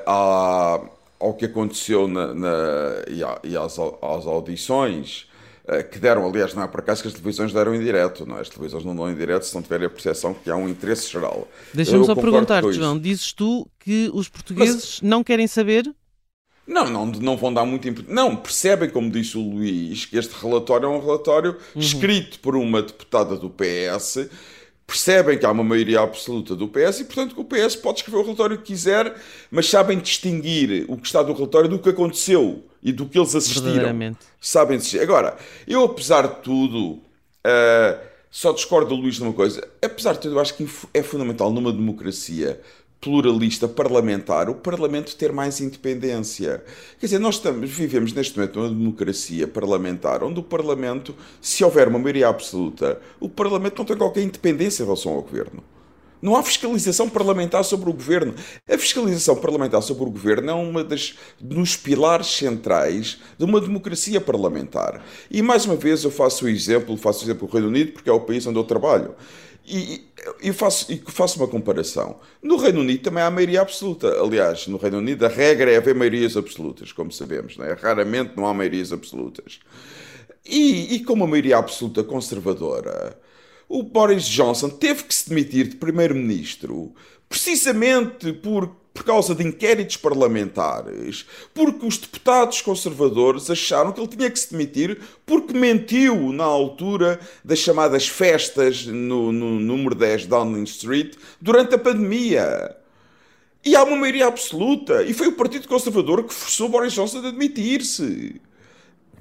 à, ao que aconteceu na, na e, à, e às, às audições eh, que deram, aliás, não é por acaso que as televisões deram em direto, não é? As televisões não dão em direto se não tiverem a percepção que há um interesse geral. Deixa-me só perguntar-te, João, dizes tu que os portugueses Mas... não querem saber? Não, não, não vão dar muito importância. Não, percebem, como disse o Luís, que este relatório é um relatório uhum. escrito por uma deputada do PS percebem que há uma maioria absoluta do PS e, portanto, que o PS pode escrever o relatório que quiser, mas sabem distinguir o que está do relatório do que aconteceu e do que eles assistiram. Sabem distinguir. Agora, eu, apesar de tudo, uh, só discordo do Luís numa coisa. Apesar de tudo, eu acho que é fundamental numa democracia pluralista parlamentar, o Parlamento ter mais independência. Quer dizer, nós estamos, vivemos neste momento numa democracia parlamentar onde o Parlamento, se houver uma maioria absoluta, o Parlamento não tem qualquer independência em relação ao Governo. Não há fiscalização parlamentar sobre o governo. A fiscalização parlamentar sobre o governo é uma das dos pilares centrais de uma democracia parlamentar. E mais uma vez eu faço o exemplo, faço o exemplo do Reino Unido porque é o país onde eu trabalho. E, e, faço, e faço uma comparação. No Reino Unido também há maioria absoluta. Aliás, no Reino Unido a regra é haver maiorias absolutas, como sabemos. Não é? Raramente não há maiorias absolutas. E, e com uma maioria absoluta conservadora, o Boris Johnson teve que se demitir de primeiro-ministro precisamente por por causa de inquéritos parlamentares, porque os deputados conservadores acharam que ele tinha que se demitir porque mentiu na altura das chamadas festas no, no número 10 Downing Street durante a pandemia. E há uma maioria absoluta. E foi o Partido Conservador que forçou Boris Johnson a admitir-se.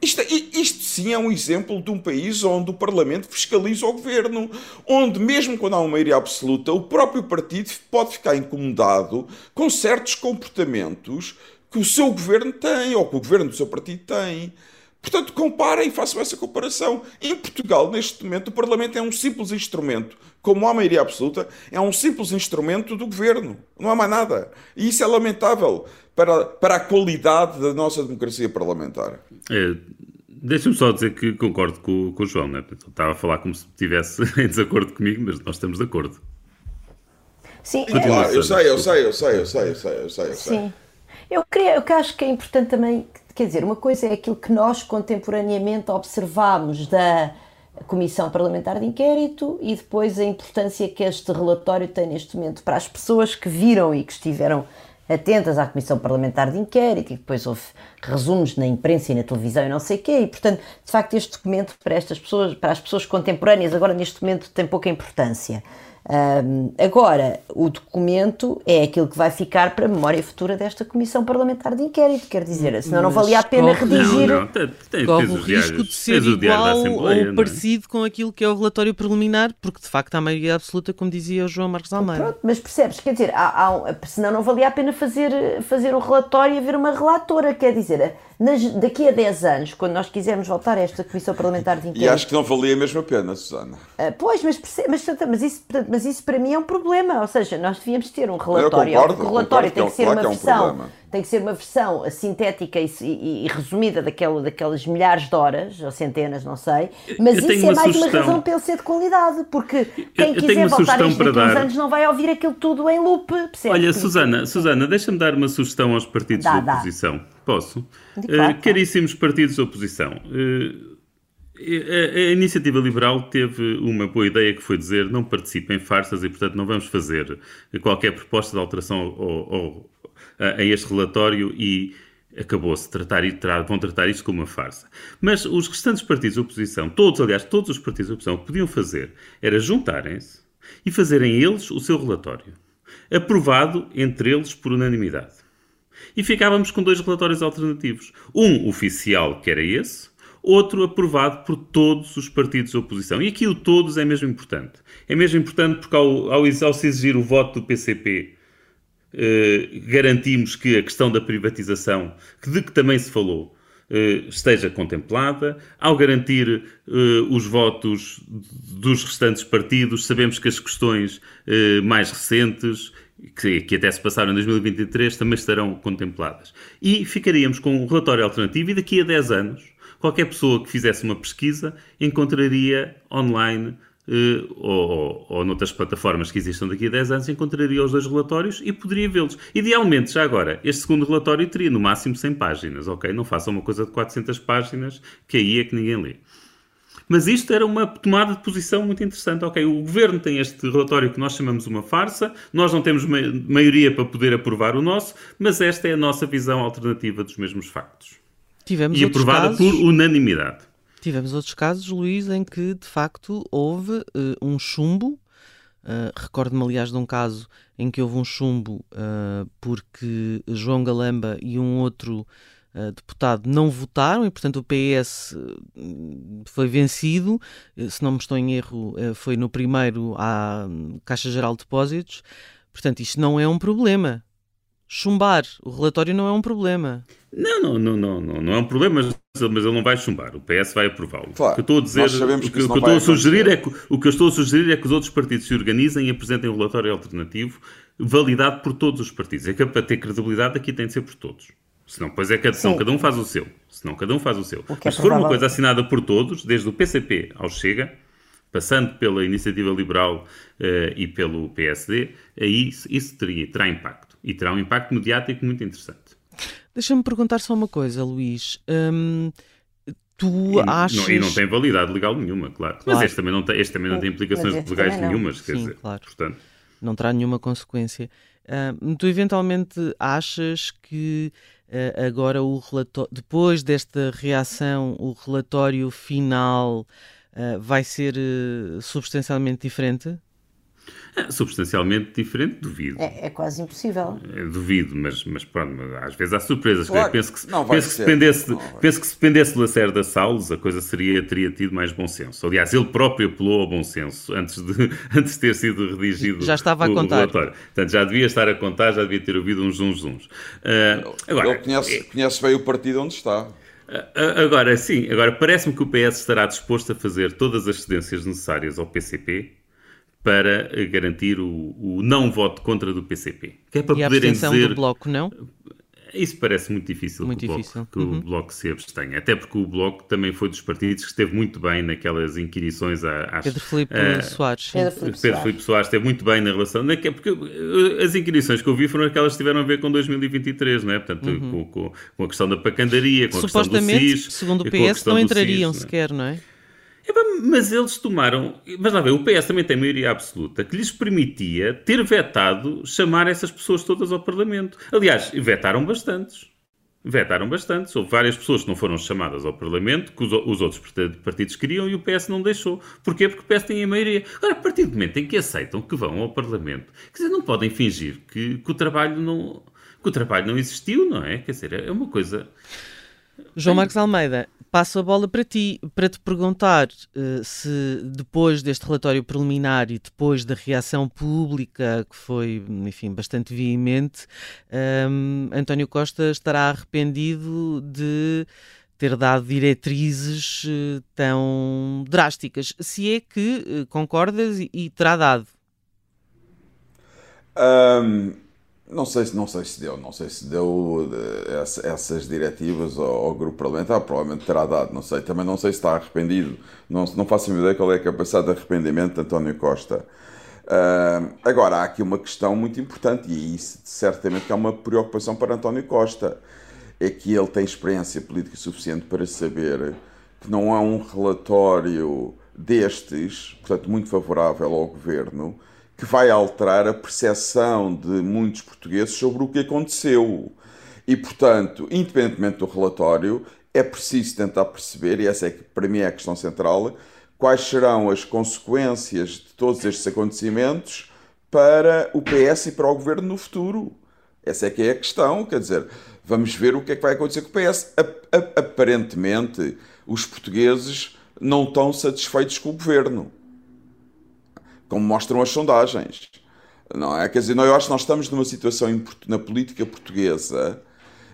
Isto, isto, sim é um exemplo de um país onde o Parlamento fiscaliza o governo, onde, mesmo quando há uma maioria absoluta, o próprio partido pode ficar incomodado com certos comportamentos que o seu governo tem, ou que o governo do seu partido tem. Portanto, comparem e façam essa comparação. Em Portugal, neste momento, o Parlamento é um simples instrumento, como há maioria absoluta, é um simples instrumento do governo. Não há mais nada. E isso é lamentável para, para a qualidade da nossa democracia parlamentar. É, Deixa-me só dizer que concordo com, com o João. Né? Estava a falar como se estivesse em desacordo comigo, mas nós estamos de acordo. Sim, claro, eu sei, eu sei, eu sei, eu sei, eu sei, eu sei. Eu sei. Sim. Eu, queria, eu acho que é importante também, quer dizer, uma coisa é aquilo que nós contemporaneamente observamos da Comissão Parlamentar de Inquérito e depois a importância que este relatório tem neste momento para as pessoas que viram e que estiveram atentas à Comissão Parlamentar de Inquérito e depois houve resumos na imprensa e na televisão e não sei o quê, e portanto, de facto, este documento para estas pessoas, para as pessoas contemporâneas, agora neste momento tem pouca importância. Um, agora, o documento é aquilo que vai ficar para a memória futura desta Comissão Parlamentar de Inquérito, quer dizer, senão não valia a pena redigir. Não, não, corre o risco de ser igual ou é? parecido com aquilo que é o relatório preliminar, porque de facto há maioria absoluta, como dizia o João Marcos Almeida. Pronto, mas percebes, quer dizer, há, há, senão não valia a pena fazer, fazer um relatório e haver uma relatora, quer dizer, Nas, daqui a 10 anos, quando nós quisermos voltar a esta Comissão Parlamentar de Inquérito. E acho que não valia a mesma pena, Susana. Uh, pois, mas, mas, mas, isso, mas isso para mim é um problema. Ou seja, nós devíamos ter um relatório. Eu concordo, o relatório concordo tem que, que ser claro uma que é um versão. problema. tem que ser uma versão sintética e, e, e resumida daquela, daquelas milhares de horas, ou centenas, não sei. Mas Eu isso é uma mais sugestão. uma razão para ele ser de qualidade. Porque quem eu tenho quiser voltar a isto daqui uns dar. anos não vai ouvir aquilo tudo em loop. percebe? Olha, Susana, Susana, deixa-me dar uma sugestão aos partidos Dá, da dá. Posso? De Eh, claro, caríssimos partidos da oposição, eh, a, a Iniciativa Liberal teve uma boa ideia que foi dizer não participem em farsas e, portanto, não vamos fazer qualquer proposta de alteração ao- ao- a, a este relatório e acabou-se. Tratar, e tra- vão tratar isto como uma farsa. Mas os restantes partidos da oposição, todos, aliás, todos os partidos da oposição, o que podiam fazer era juntarem-se e fazerem eles o seu relatório. Aprovado entre eles por unanimidade. E ficávamos com dois relatórios alternativos. Um oficial, que era esse, outro aprovado por todos os partidos da oposição. E aqui o todos é mesmo importante. É mesmo importante porque ao, ao, ao se exigir o voto do PCP, eh, garantimos que a questão da privatização, de que também se falou, eh, esteja contemplada. Ao garantir eh, os votos dos restantes partidos, sabemos que as questões eh, mais recentes, que, que até se passaram em 2023, também estarão contempladas. E ficaríamos com um relatório alternativo e daqui a 10 anos, qualquer pessoa que fizesse uma pesquisa encontraria online eh, ou, ou, ou noutras plataformas que existam daqui a 10 anos, encontraria os dois relatórios e poderia vê-los. Idealmente, já agora, este segundo relatório teria no máximo 100 páginas, ok? Não façam uma coisa de 400 páginas, que aí é que ninguém lê. Mas isto era uma tomada de posição muito interessante. Ok, o governo tem este relatório que nós chamamos uma farsa, nós não temos ma maioria para poder aprovar o nosso, mas esta é a nossa visão alternativa dos mesmos factos. Tivemos E aprovada casos, por unanimidade. Tivemos outros casos, Luís, em que de facto houve eh, um chumbo. Uh, Recordo-me, aliás, de um caso em que houve um chumbo uh, porque João Galamba e um outro uh, deputado não votaram e, portanto, o PS uh, foi vencido. Uh, Se não me estou em erro, foi no primeiro à hum, Caixa Geral de Depósitos. Portanto, isto não é um problema. Chumbar o relatório não é um problema. Não, não, não, não, não, não é um problema, mas, mas ele não vai chumbar. O PS vai aprová-lo. Claro, o que eu estou a dizer, o que que, o que eu estou a sugerir é que o que eu estou a sugerir é que os outros partidos se organizem e apresentem um relatório alternativo validado por todos os partidos. É que para ter credibilidade aqui tem de ser por todos. Senão, pois é senão Sim. cada um faz o seu. Senão cada um faz o seu. O é Mas se for uma coisa assinada por todos, desde o PCP ao Chega, passando pela Iniciativa Liberal eh, e pelo PSD, aí isso, isso teria, terá impacto. E terá um impacto mediático muito interessante. Deixa-me perguntar só uma coisa, Luís. Hum, tu E, achas. não, e não tem validade legal nenhuma, claro. Claro. Mas este também não tem, este também não tem implicações legais nenhumas, quer Sim, dizer. claro. Portanto, não terá nenhuma consequência. Ah, tu eventualmente achas que ah, agora o relatório, depois desta reação, o relatório final ah, vai ser eh, substancialmente diferente? É substancialmente diferente, duvido. É, é quase impossível. É, Duvido, mas, mas pronto, às vezes há surpresas. Claro, penso que, se- não vai penso, que se ser. dependesse, Não penso que se dependesse do Lacerda Salles, a coisa seria, teria tido mais bom senso. Aliás, ele próprio apelou ao bom senso antes de, antes de ter sido redigido Já estava a contar. relatório. Portanto, já devia estar a contar, já devia ter ouvido uns uns uns. Ah, agora, Ele conhece, conhece bem o partido onde está. A- Agora, sim, agora parece-me que o PS estará disposto a fazer todas as cedências necessárias ao PCP para eh, garantir o, o não voto contra do PCP. Que é para E a poderem abstenção dizer. do Bloco, não? Isso parece muito difícil, Muito que, o bloco, difícil. que Uhum. o Bloco se abstenha. Até porque o Bloco também foi dos partidos que esteve muito bem naquelas inquirições à- às. Pedro Filipe eh, Soares. Pedro Filipe Pedro Soares. Filipe Soares esteve muito bem na relação. na que- Porque uh, as inquirições que eu vi foram aquelas que tiveram a ver com 2023, não é? Portanto, com, com- com a questão da pacandaria, com a questão do Uhum. Supostamente, SIS. segundo o a PS, não entrariam SIS, não é? sequer, não é? Mas eles tomaram. Mas lá ver, o PS também tem maioria absoluta que lhes permitia ter vetado chamar essas pessoas todas ao Parlamento. Aliás, vetaram bastantes. Vetaram bastantes. Houve várias pessoas que não foram chamadas ao Parlamento, que os, os outros part- partidos queriam e o PS não deixou. Porquê? Porque o PS tem a maioria. Agora, a partir do momento em que aceitam que vão ao Parlamento, quer dizer, não podem fingir que, que o trabalho não. Que o trabalho não existiu, não é? Quer dizer, é uma coisa. João Marcos Almeida, passo a bola para ti, para te perguntar uh, se depois deste relatório preliminar e depois da reação pública, que foi, enfim, bastante veemente, um, António Costa estará arrependido de ter dado diretrizes uh, tão drásticas. Se é que uh, concordas e, e terá dado. Um não sei, não sei se deu, não sei se deu eh, essas diretivas ao, grupo parlamentar, provavelmente terá dado, não sei. Também não sei se está arrependido, não, não faço ideia qual é a capacidade de arrependimento de António Costa. Uh, agora, há aqui uma questão muito importante, e isso certamente é uma preocupação para António Costa, é que ele tem experiência política suficiente para saber que não há um relatório destes, portanto, muito favorável ao governo, que vai alterar a percepção de muitos portugueses sobre o que aconteceu. E, portanto, independentemente do relatório, é preciso tentar perceber, e essa é que para mim é a questão central, quais serão as consequências de todos estes acontecimentos para o PS e para o governo no futuro. Essa é que é a questão, quer dizer, vamos ver o que é que vai acontecer com o PS. Aparentemente, os portugueses não estão satisfeitos com o governo como mostram as sondagens. Não é? Quer dizer, eu acho que nós estamos numa situação na política portuguesa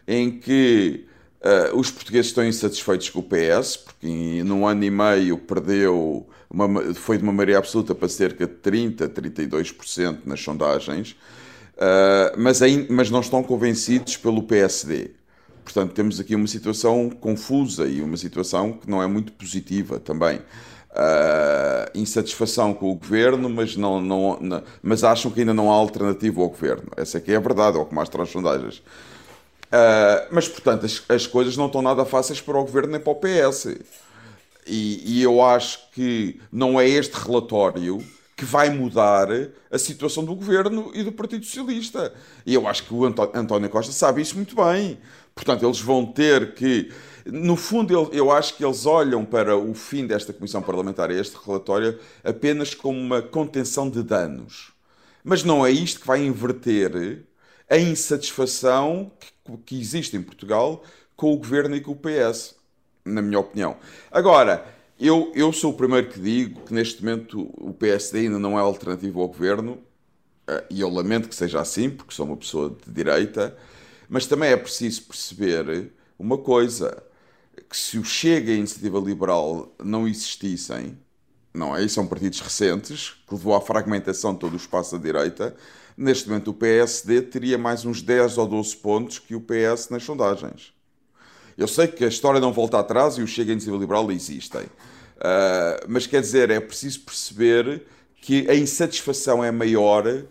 em que uh, os portugueses estão insatisfeitos com o PS, porque num ano e meio perdeu, uma, foi de uma maioria absoluta para cerca de 30%, 32% nas sondagens, uh, mas, aí, mas não estão convencidos pelo PSD. Portanto, temos aqui uma situação confusa e uma situação que não é muito positiva também uh, insatisfação com o governo, mas, não, não, não, mas acham que ainda não há alternativa ao governo. Essa aqui é a verdade, é o que mostram as sondagens. Uh, mas, portanto, as, as, coisas não estão nada fáceis para o governo nem para o PS. E, e eu acho que não é este relatório que vai mudar a situação do governo e do Partido Socialista. E eu acho que o António Costa sabe isso muito bem. Portanto, eles vão ter que no fundo, eu acho que eles olham para o fim desta comissão parlamentar, este relatório, apenas como uma contenção de danos. Mas não é isto que vai inverter a insatisfação que, que existe em Portugal com o governo e com o PS, na minha opinião. Agora, eu, eu sou o primeiro que digo que neste momento o PSD ainda não é alternativo ao governo, eh, e eu lamento que seja assim, porque sou uma pessoa de direita, mas também é preciso perceber uma coisa que se o Chega e a Iniciativa Liberal não existissem, não é? E são partidos recentes, que levou à fragmentação de todo o espaço da direita, neste momento o PSD teria mais uns 10 ou 12 pontos que o PS nas sondagens. Eu sei que a história não volta atrás e o Chega e a Iniciativa Liberal existem. Uh, mas quer dizer, é preciso perceber que a insatisfação é maior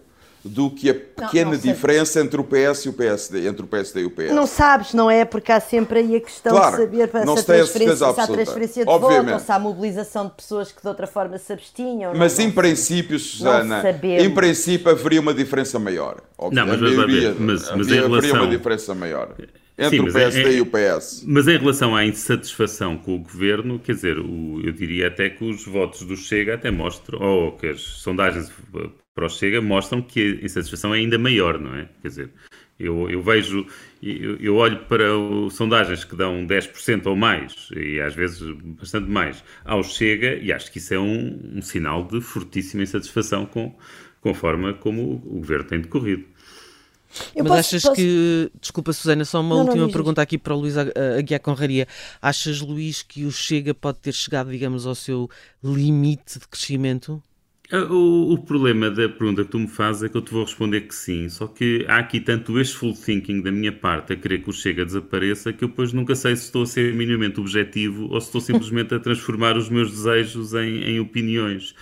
do que a pequena não, não diferença entre o PS e o PSD, entre o PSD e o PS. Não sabes, não é? Porque há sempre aí a questão claro, de saber se, a transferência, se há transferência de Obviamente. voto ou se há mobilização de pessoas que de outra forma se abstinham. Mas não, em princípio, Susana, em princípio haveria uma diferença maior. Não, mas, mas, mas havia, relação... haveria uma diferença maior entre Sim, o PSD é, e o PS. Mas em relação à insatisfação com o governo, quer dizer, o, eu diria até que os votos do Chega até mostram, ou que as sondagens para o Chega mostram que a insatisfação é ainda maior, não é? Quer dizer, eu, eu vejo, eu, eu, olho para o, sondagens que dão 10% ou mais, e às vezes bastante mais, ao Chega, e acho que isso é um, um sinal de fortíssima insatisfação com, com a forma como o, o governo tem decorrido. Eu Mas posso, achas posso... que. Desculpa, Susana, só uma não, última não, pergunta aqui para o Luís Aguiar Conraria. Achas, Luís, que o Chega pode ter chegado, digamos, ao seu limite de crescimento? Ah, o, o, problema da pergunta que tu me fazes é que eu te vou responder que sim, só que há aqui tanto wishful thinking da minha parte a querer que o Chega desapareça que eu depois nunca sei se estou a ser minimamente objetivo ou se estou simplesmente a transformar os meus desejos em, em opiniões.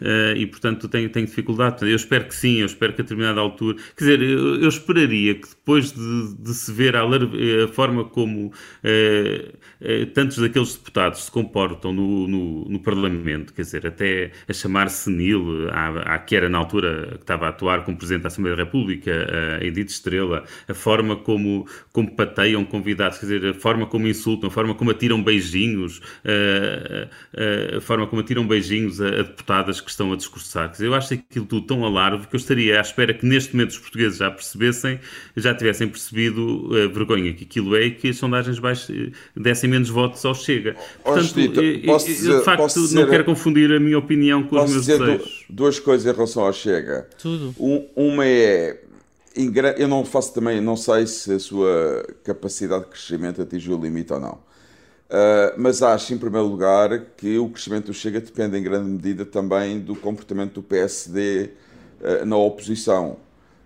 Uh, e portanto tenho, tenho dificuldade. Eu espero que sim, eu espero que a determinada altura. Quer dizer, eu, eu esperaria que depois de, de se ver a, a forma como uh, uh, tantos daqueles deputados se comportam no, no, no, Parlamento, quer dizer, até a chamar-se Civil, à, à, que era na altura que estava a atuar como Presidente da Assembleia da República, a Edith Estrela, a forma como, como pateiam convidados, quer dizer, a forma como insultam, a forma como atiram beijinhos, a, a, a forma como atiram beijinhos a, a, deputadas que estão a discursar. Quer dizer, eu acho aquilo tudo tão alarve que eu estaria à espera que neste momento os portugueses já percebessem, já tivessem percebido a vergonha que aquilo é e que as sondagens baixas, dessem menos votos ao Chega. Portanto, eu, eu, dizer, de facto não quero confundir a minha opinião com os meus dizer desejos. duas coisas em relação ao Chega. Tudo. Um, uma é eu não faço também, não sei se a sua capacidade de crescimento atingiu o limite ou não. Uh, mas acho, em primeiro lugar, que o crescimento do Chega depende em grande medida também do comportamento do PSD uh, na oposição.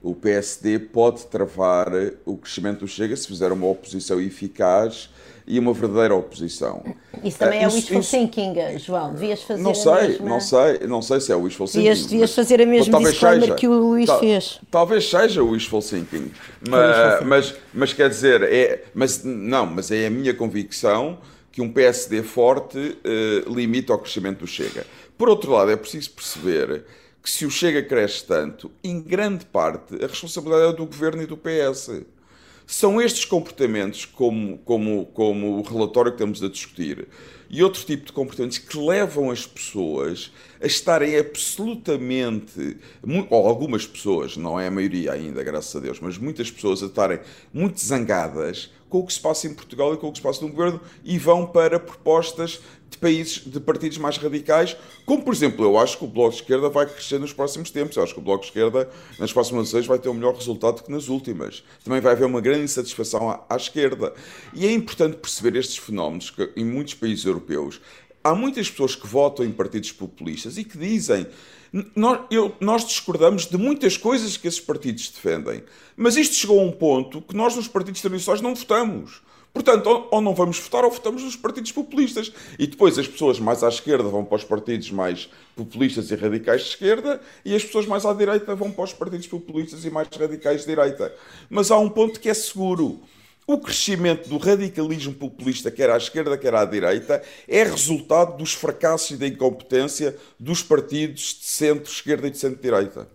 O PSD pode travar o crescimento do Chega se fizer uma oposição eficaz e uma verdadeira oposição. Isso também uh, é wishful isso, thinking, João. Devias fazer não sei, a mesma... Não sei, não sei se é wishful devias, thinking. Devias fazer a mesma disclaimer seja, que o Luís tal, fez. Talvez seja o wishful thinking. Mas, mas, mas quer dizer, é, mas, não, mas é a minha convicção que um PSD forte uh, limita o crescimento do Chega. Por outro lado, é preciso perceber que se o Chega cresce tanto, em grande parte a responsabilidade é do Governo e do PS. São estes comportamentos, como, como, como o relatório que estamos a discutir, e outro tipo de comportamentos que levam as pessoas a estarem absolutamente, ou algumas pessoas, não é a maioria ainda, graças a Deus, mas muitas pessoas a estarem muito zangadas com o que se passa em Portugal e com o que se passa no governo e vão para propostas de países, de partidos mais radicais, como por exemplo, eu acho que o Bloco de Esquerda vai crescer nos próximos tempos. Eu acho que o Bloco de Esquerda, nas próximas eleições, vai ter um melhor resultado que nas últimas. Também vai haver uma grande insatisfação à, à esquerda. E é importante perceber estes fenómenos que em muitos países europeus há muitas pessoas que votam em partidos populistas e que dizem nós, eu, nós, discordamos de muitas coisas que esses partidos defendem, mas isto chegou a um ponto que nós nos partidos tradicionais não votamos. Portanto, ou, não vamos votar ou votamos nos partidos populistas. E depois as pessoas mais à esquerda vão para os partidos mais populistas e radicais de esquerda e as pessoas mais à direita vão para os partidos populistas e mais radicais de direita. Mas há um ponto que é seguro o crescimento do radicalismo populista, quer à esquerda, quer à direita, é resultado dos fracassos e da incompetência dos partidos de centro-esquerda e de centro-direita.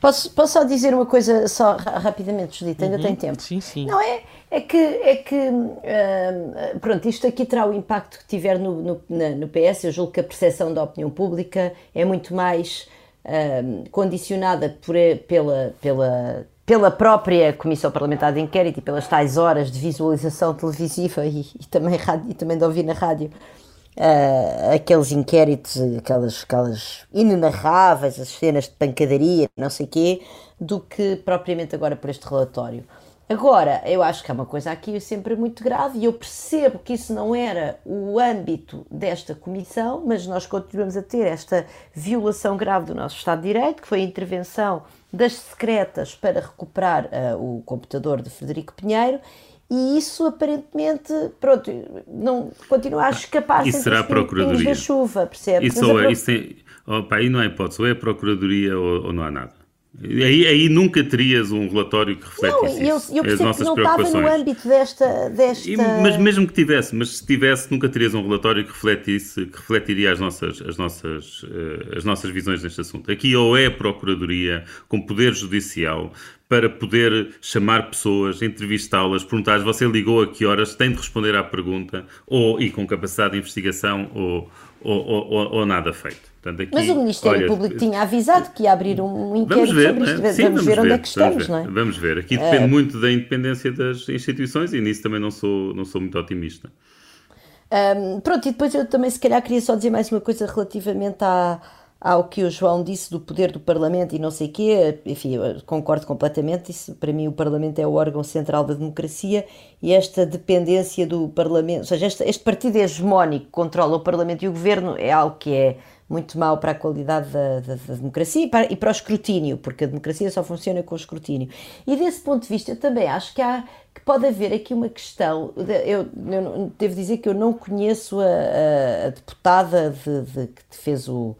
Posso, posso só dizer uma coisa só rapidamente, Judita? Ainda uhum. tem tempo? Sim, sim. Não, é, é que, é que uh, pronto, isto aqui terá o impacto que tiver no, no, na, no PS. Eu julgo que a percepção da opinião pública é muito mais uh, condicionada por, pela, pela pela própria Comissão Parlamentar de Inquérito e pelas tais horas de visualização televisiva e, e também, rádio, e também de ouvir na rádio uh, aqueles inquéritos, aquelas, aquelas inenarráveis, as cenas de pancadaria, não sei quê, do que propriamente agora por este relatório. Agora, eu acho que há uma coisa aqui sempre muito grave e eu percebo que isso não era o âmbito desta comissão, mas nós continuamos a ter esta violação grave do nosso Estado de Direito, que foi a intervenção das secretas para recuperar uh, o computador de Frederico Pinheiro e isso aparentemente, pronto, não continua a escapar isso será a Procuradoria da chuva, percebe? Isso, é, isso é, opa, aí não é hipótese, ou é a Procuradoria ou, ou não há nada. Aí, aí, nunca terias um relatório que refletisse não, isso. Eu, eu as nossas que não preocupações. estava no âmbito desta... desta... E, mas mesmo que tivesse, mas se tivesse, nunca terias um relatório que refletisse, que refletiria as nossas, as nossas, uh, as nossas visões neste assunto. Aqui ou é a Procuradoria, com poder judicial, para poder chamar pessoas, entrevistá-las, perguntar você ligou a que horas, tem de responder à pergunta, ou e com capacidade de investigação, ou, ou, ou, ou nada feito. Portanto, aqui, Mas o Ministério olha, Público tinha avisado que ia abrir um inquérito ver, sobre isto. Né? Sim, vamos, ver onde é que estamos, ver, não é? Vamos ver. Aqui depende uh, muito da independência das instituições e nisso também não sou, não sou muito otimista. Um, pronto, e depois eu também se calhar queria só dizer mais uma coisa relativamente à, ao que o João disse do poder do Parlamento e não sei quê, enfim, concordo completamente, isso para mim o Parlamento é o órgão central da democracia e esta dependência do Parlamento, ou seja, este, este partido hegemónico que controla o Parlamento e o Governo é algo que é muito mau para a qualidade da, da, da democracia e para, e para, o escrutínio, porque a democracia só funciona com o escrutínio. E desse ponto de vista, eu também acho que, há, que pode haver aqui uma questão. Eu, eu devo dizer que eu não conheço a, a, a deputada de, de, que fez o,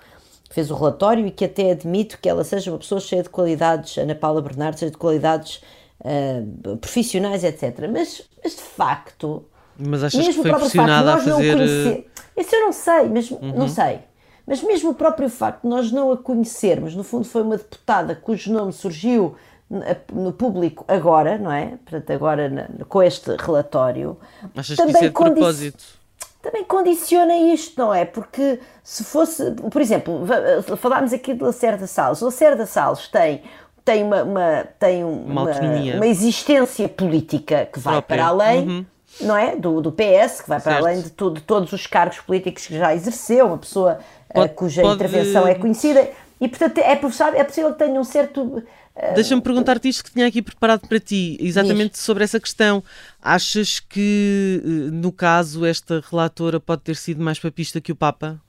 fez o relatório e que até admito que ela seja uma pessoa cheia de qualidades, Ana Paula Bernardo, cheia de qualidades uh, profissionais, etc. Mas, mas de facto. Mas achas que foi pressionada a fazer. Isso eu não sei, mas uhum. não sei Mas mesmo o próprio facto de nós não a conhecermos, no fundo foi uma deputada cujo nome surgiu no público agora, não é? Portanto, agora com este relatório. Achas também que isso é de propósito? Também condiciona isto, não é? Porque se fosse, por exemplo, falámos aqui de Lacerda Salles. Lacerda Salles tem tem uma, uma tem uma, uma, uma, existência política que vai Própria. para além uhum. não é do, do PS que vai para além de, de, todos os cargos políticos que já exerceu uma pessoa eh, pode, cuja pode... intervenção é conhecida e portanto é possível, é possível que tenha um certo Deixa-me perguntar-te isto que tinha aqui preparado para ti, exatamente Diz. sobre essa questão. Achas que, eh, no caso, esta relatora pode ter sido mais papista que o Papa?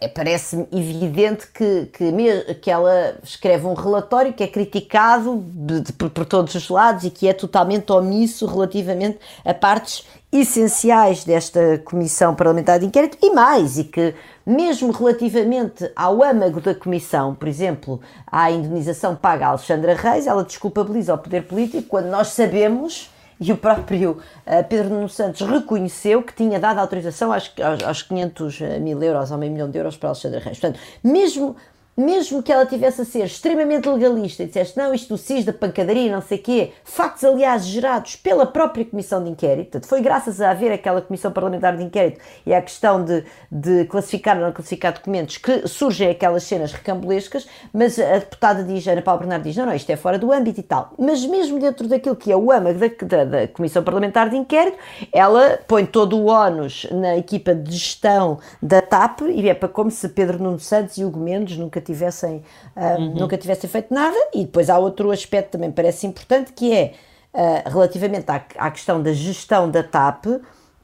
É, Parece-me evidente que, que, que, ela escreve um relatório que é criticado de, de, por, por, todos os lados e que é totalmente omisso relativamente a partes essenciais desta Comissão Parlamentar de Inquérito e mais, e que mesmo relativamente ao âmago da Comissão, por exemplo, à indenização paga a Alexandra Reis, ela desculpabiliza o poder político quando nós sabemos e o próprio uh, Pedro Nuno Santos reconheceu que tinha dado autorização aos, aos, aos 500 mil euros, ao meio milhão de euros para Alexandre Reis. Portanto, mesmo mesmo que ela tivesse a ser extremamente legalista e disseste não, isto do CIS, da pancadaria, não sei quê, factos, aliás, gerados pela própria Comissão de Inquérito, foi graças a haver aquela Comissão Parlamentar de Inquérito e à questão de, de classificar ou não classificar documentos que surgem aquelas cenas recambulescas, mas a deputada diz, Ana Paula Bernardo diz, não, não, isto é fora do âmbito e tal. Mas mesmo dentro daquilo que é o âmago da, da, da Comissão Parlamentar de Inquérito, ela põe todo o ónus na equipa de gestão da TAP e é para como se Pedro Nuno Santos e Hugo Mendes nunca tivessem, uh, uhum. nunca tivessem feito nada. E depois há outro aspecto que também parece importante, que é uh, relativamente à, à, questão da gestão da TAP,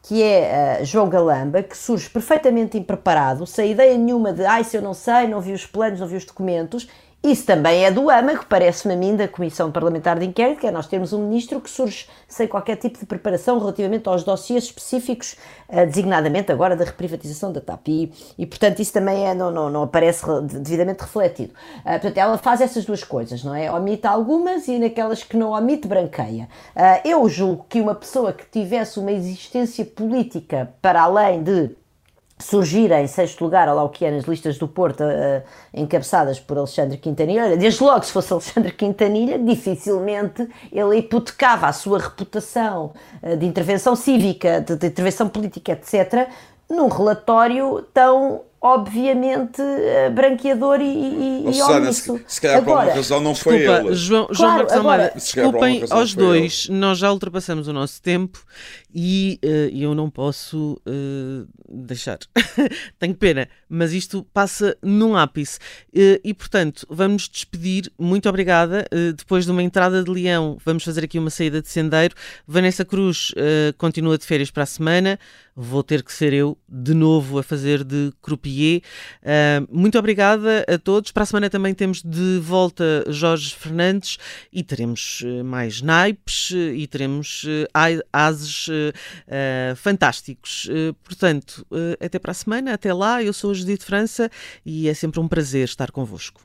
que é uh, João Galamba, que surge perfeitamente impreparado, sem ideia nenhuma de, ai, se eu não sei, não vi os planos, não vi os documentos, isso também é do âmago, parece-me a mim, da Comissão Parlamentar de Inquérito, que é nós termos um ministro que surge sem qualquer tipo de preparação relativamente aos dossiês específicos, uh, designadamente agora da reprivatização da TAP. E, e portanto, isso também é, não, não, não aparece devidamente refletido. Uh, portanto, ela faz essas duas coisas, não é? Omite algumas e naquelas que não omite, branqueia. Uh, eu julgo que uma pessoa que tivesse uma existência política para além de surgir em sexto lugar, lá o que é nas listas do Porto, uh, encabeçadas por Alexandre Quintanilha, desde logo se fosse Alexandre Quintanilha, dificilmente ele hipotecava a sua reputação uh, de intervenção cívica, de, de intervenção política, etc., num relatório tão obviamente uh, branqueador e, e, e se, se calhar por alguma razão não foi Desculpa, ele. João, João claro, Marcos Almeida, desculpem aos dois, ele. nós já ultrapassamos o nosso tempo e uh, eu não posso uh, deixar. Tenho pena, mas isto passa num ápice. e portanto, vamos despedir. Muito obrigada. depois de uma entrada de leão, vamos fazer aqui uma saída de sendeiro. Vanessa Cruz continua de férias para a semana. Vou ter que ser eu de novo a fazer de croupier Uh, muito obrigada a todos. Para a semana também temos de volta Jorge Fernandes e teremos uh, mais naipes uh, e teremos ases fantásticos. portanto, até para a semana, até lá. Eu sou a Judite França e é sempre um prazer estar convosco.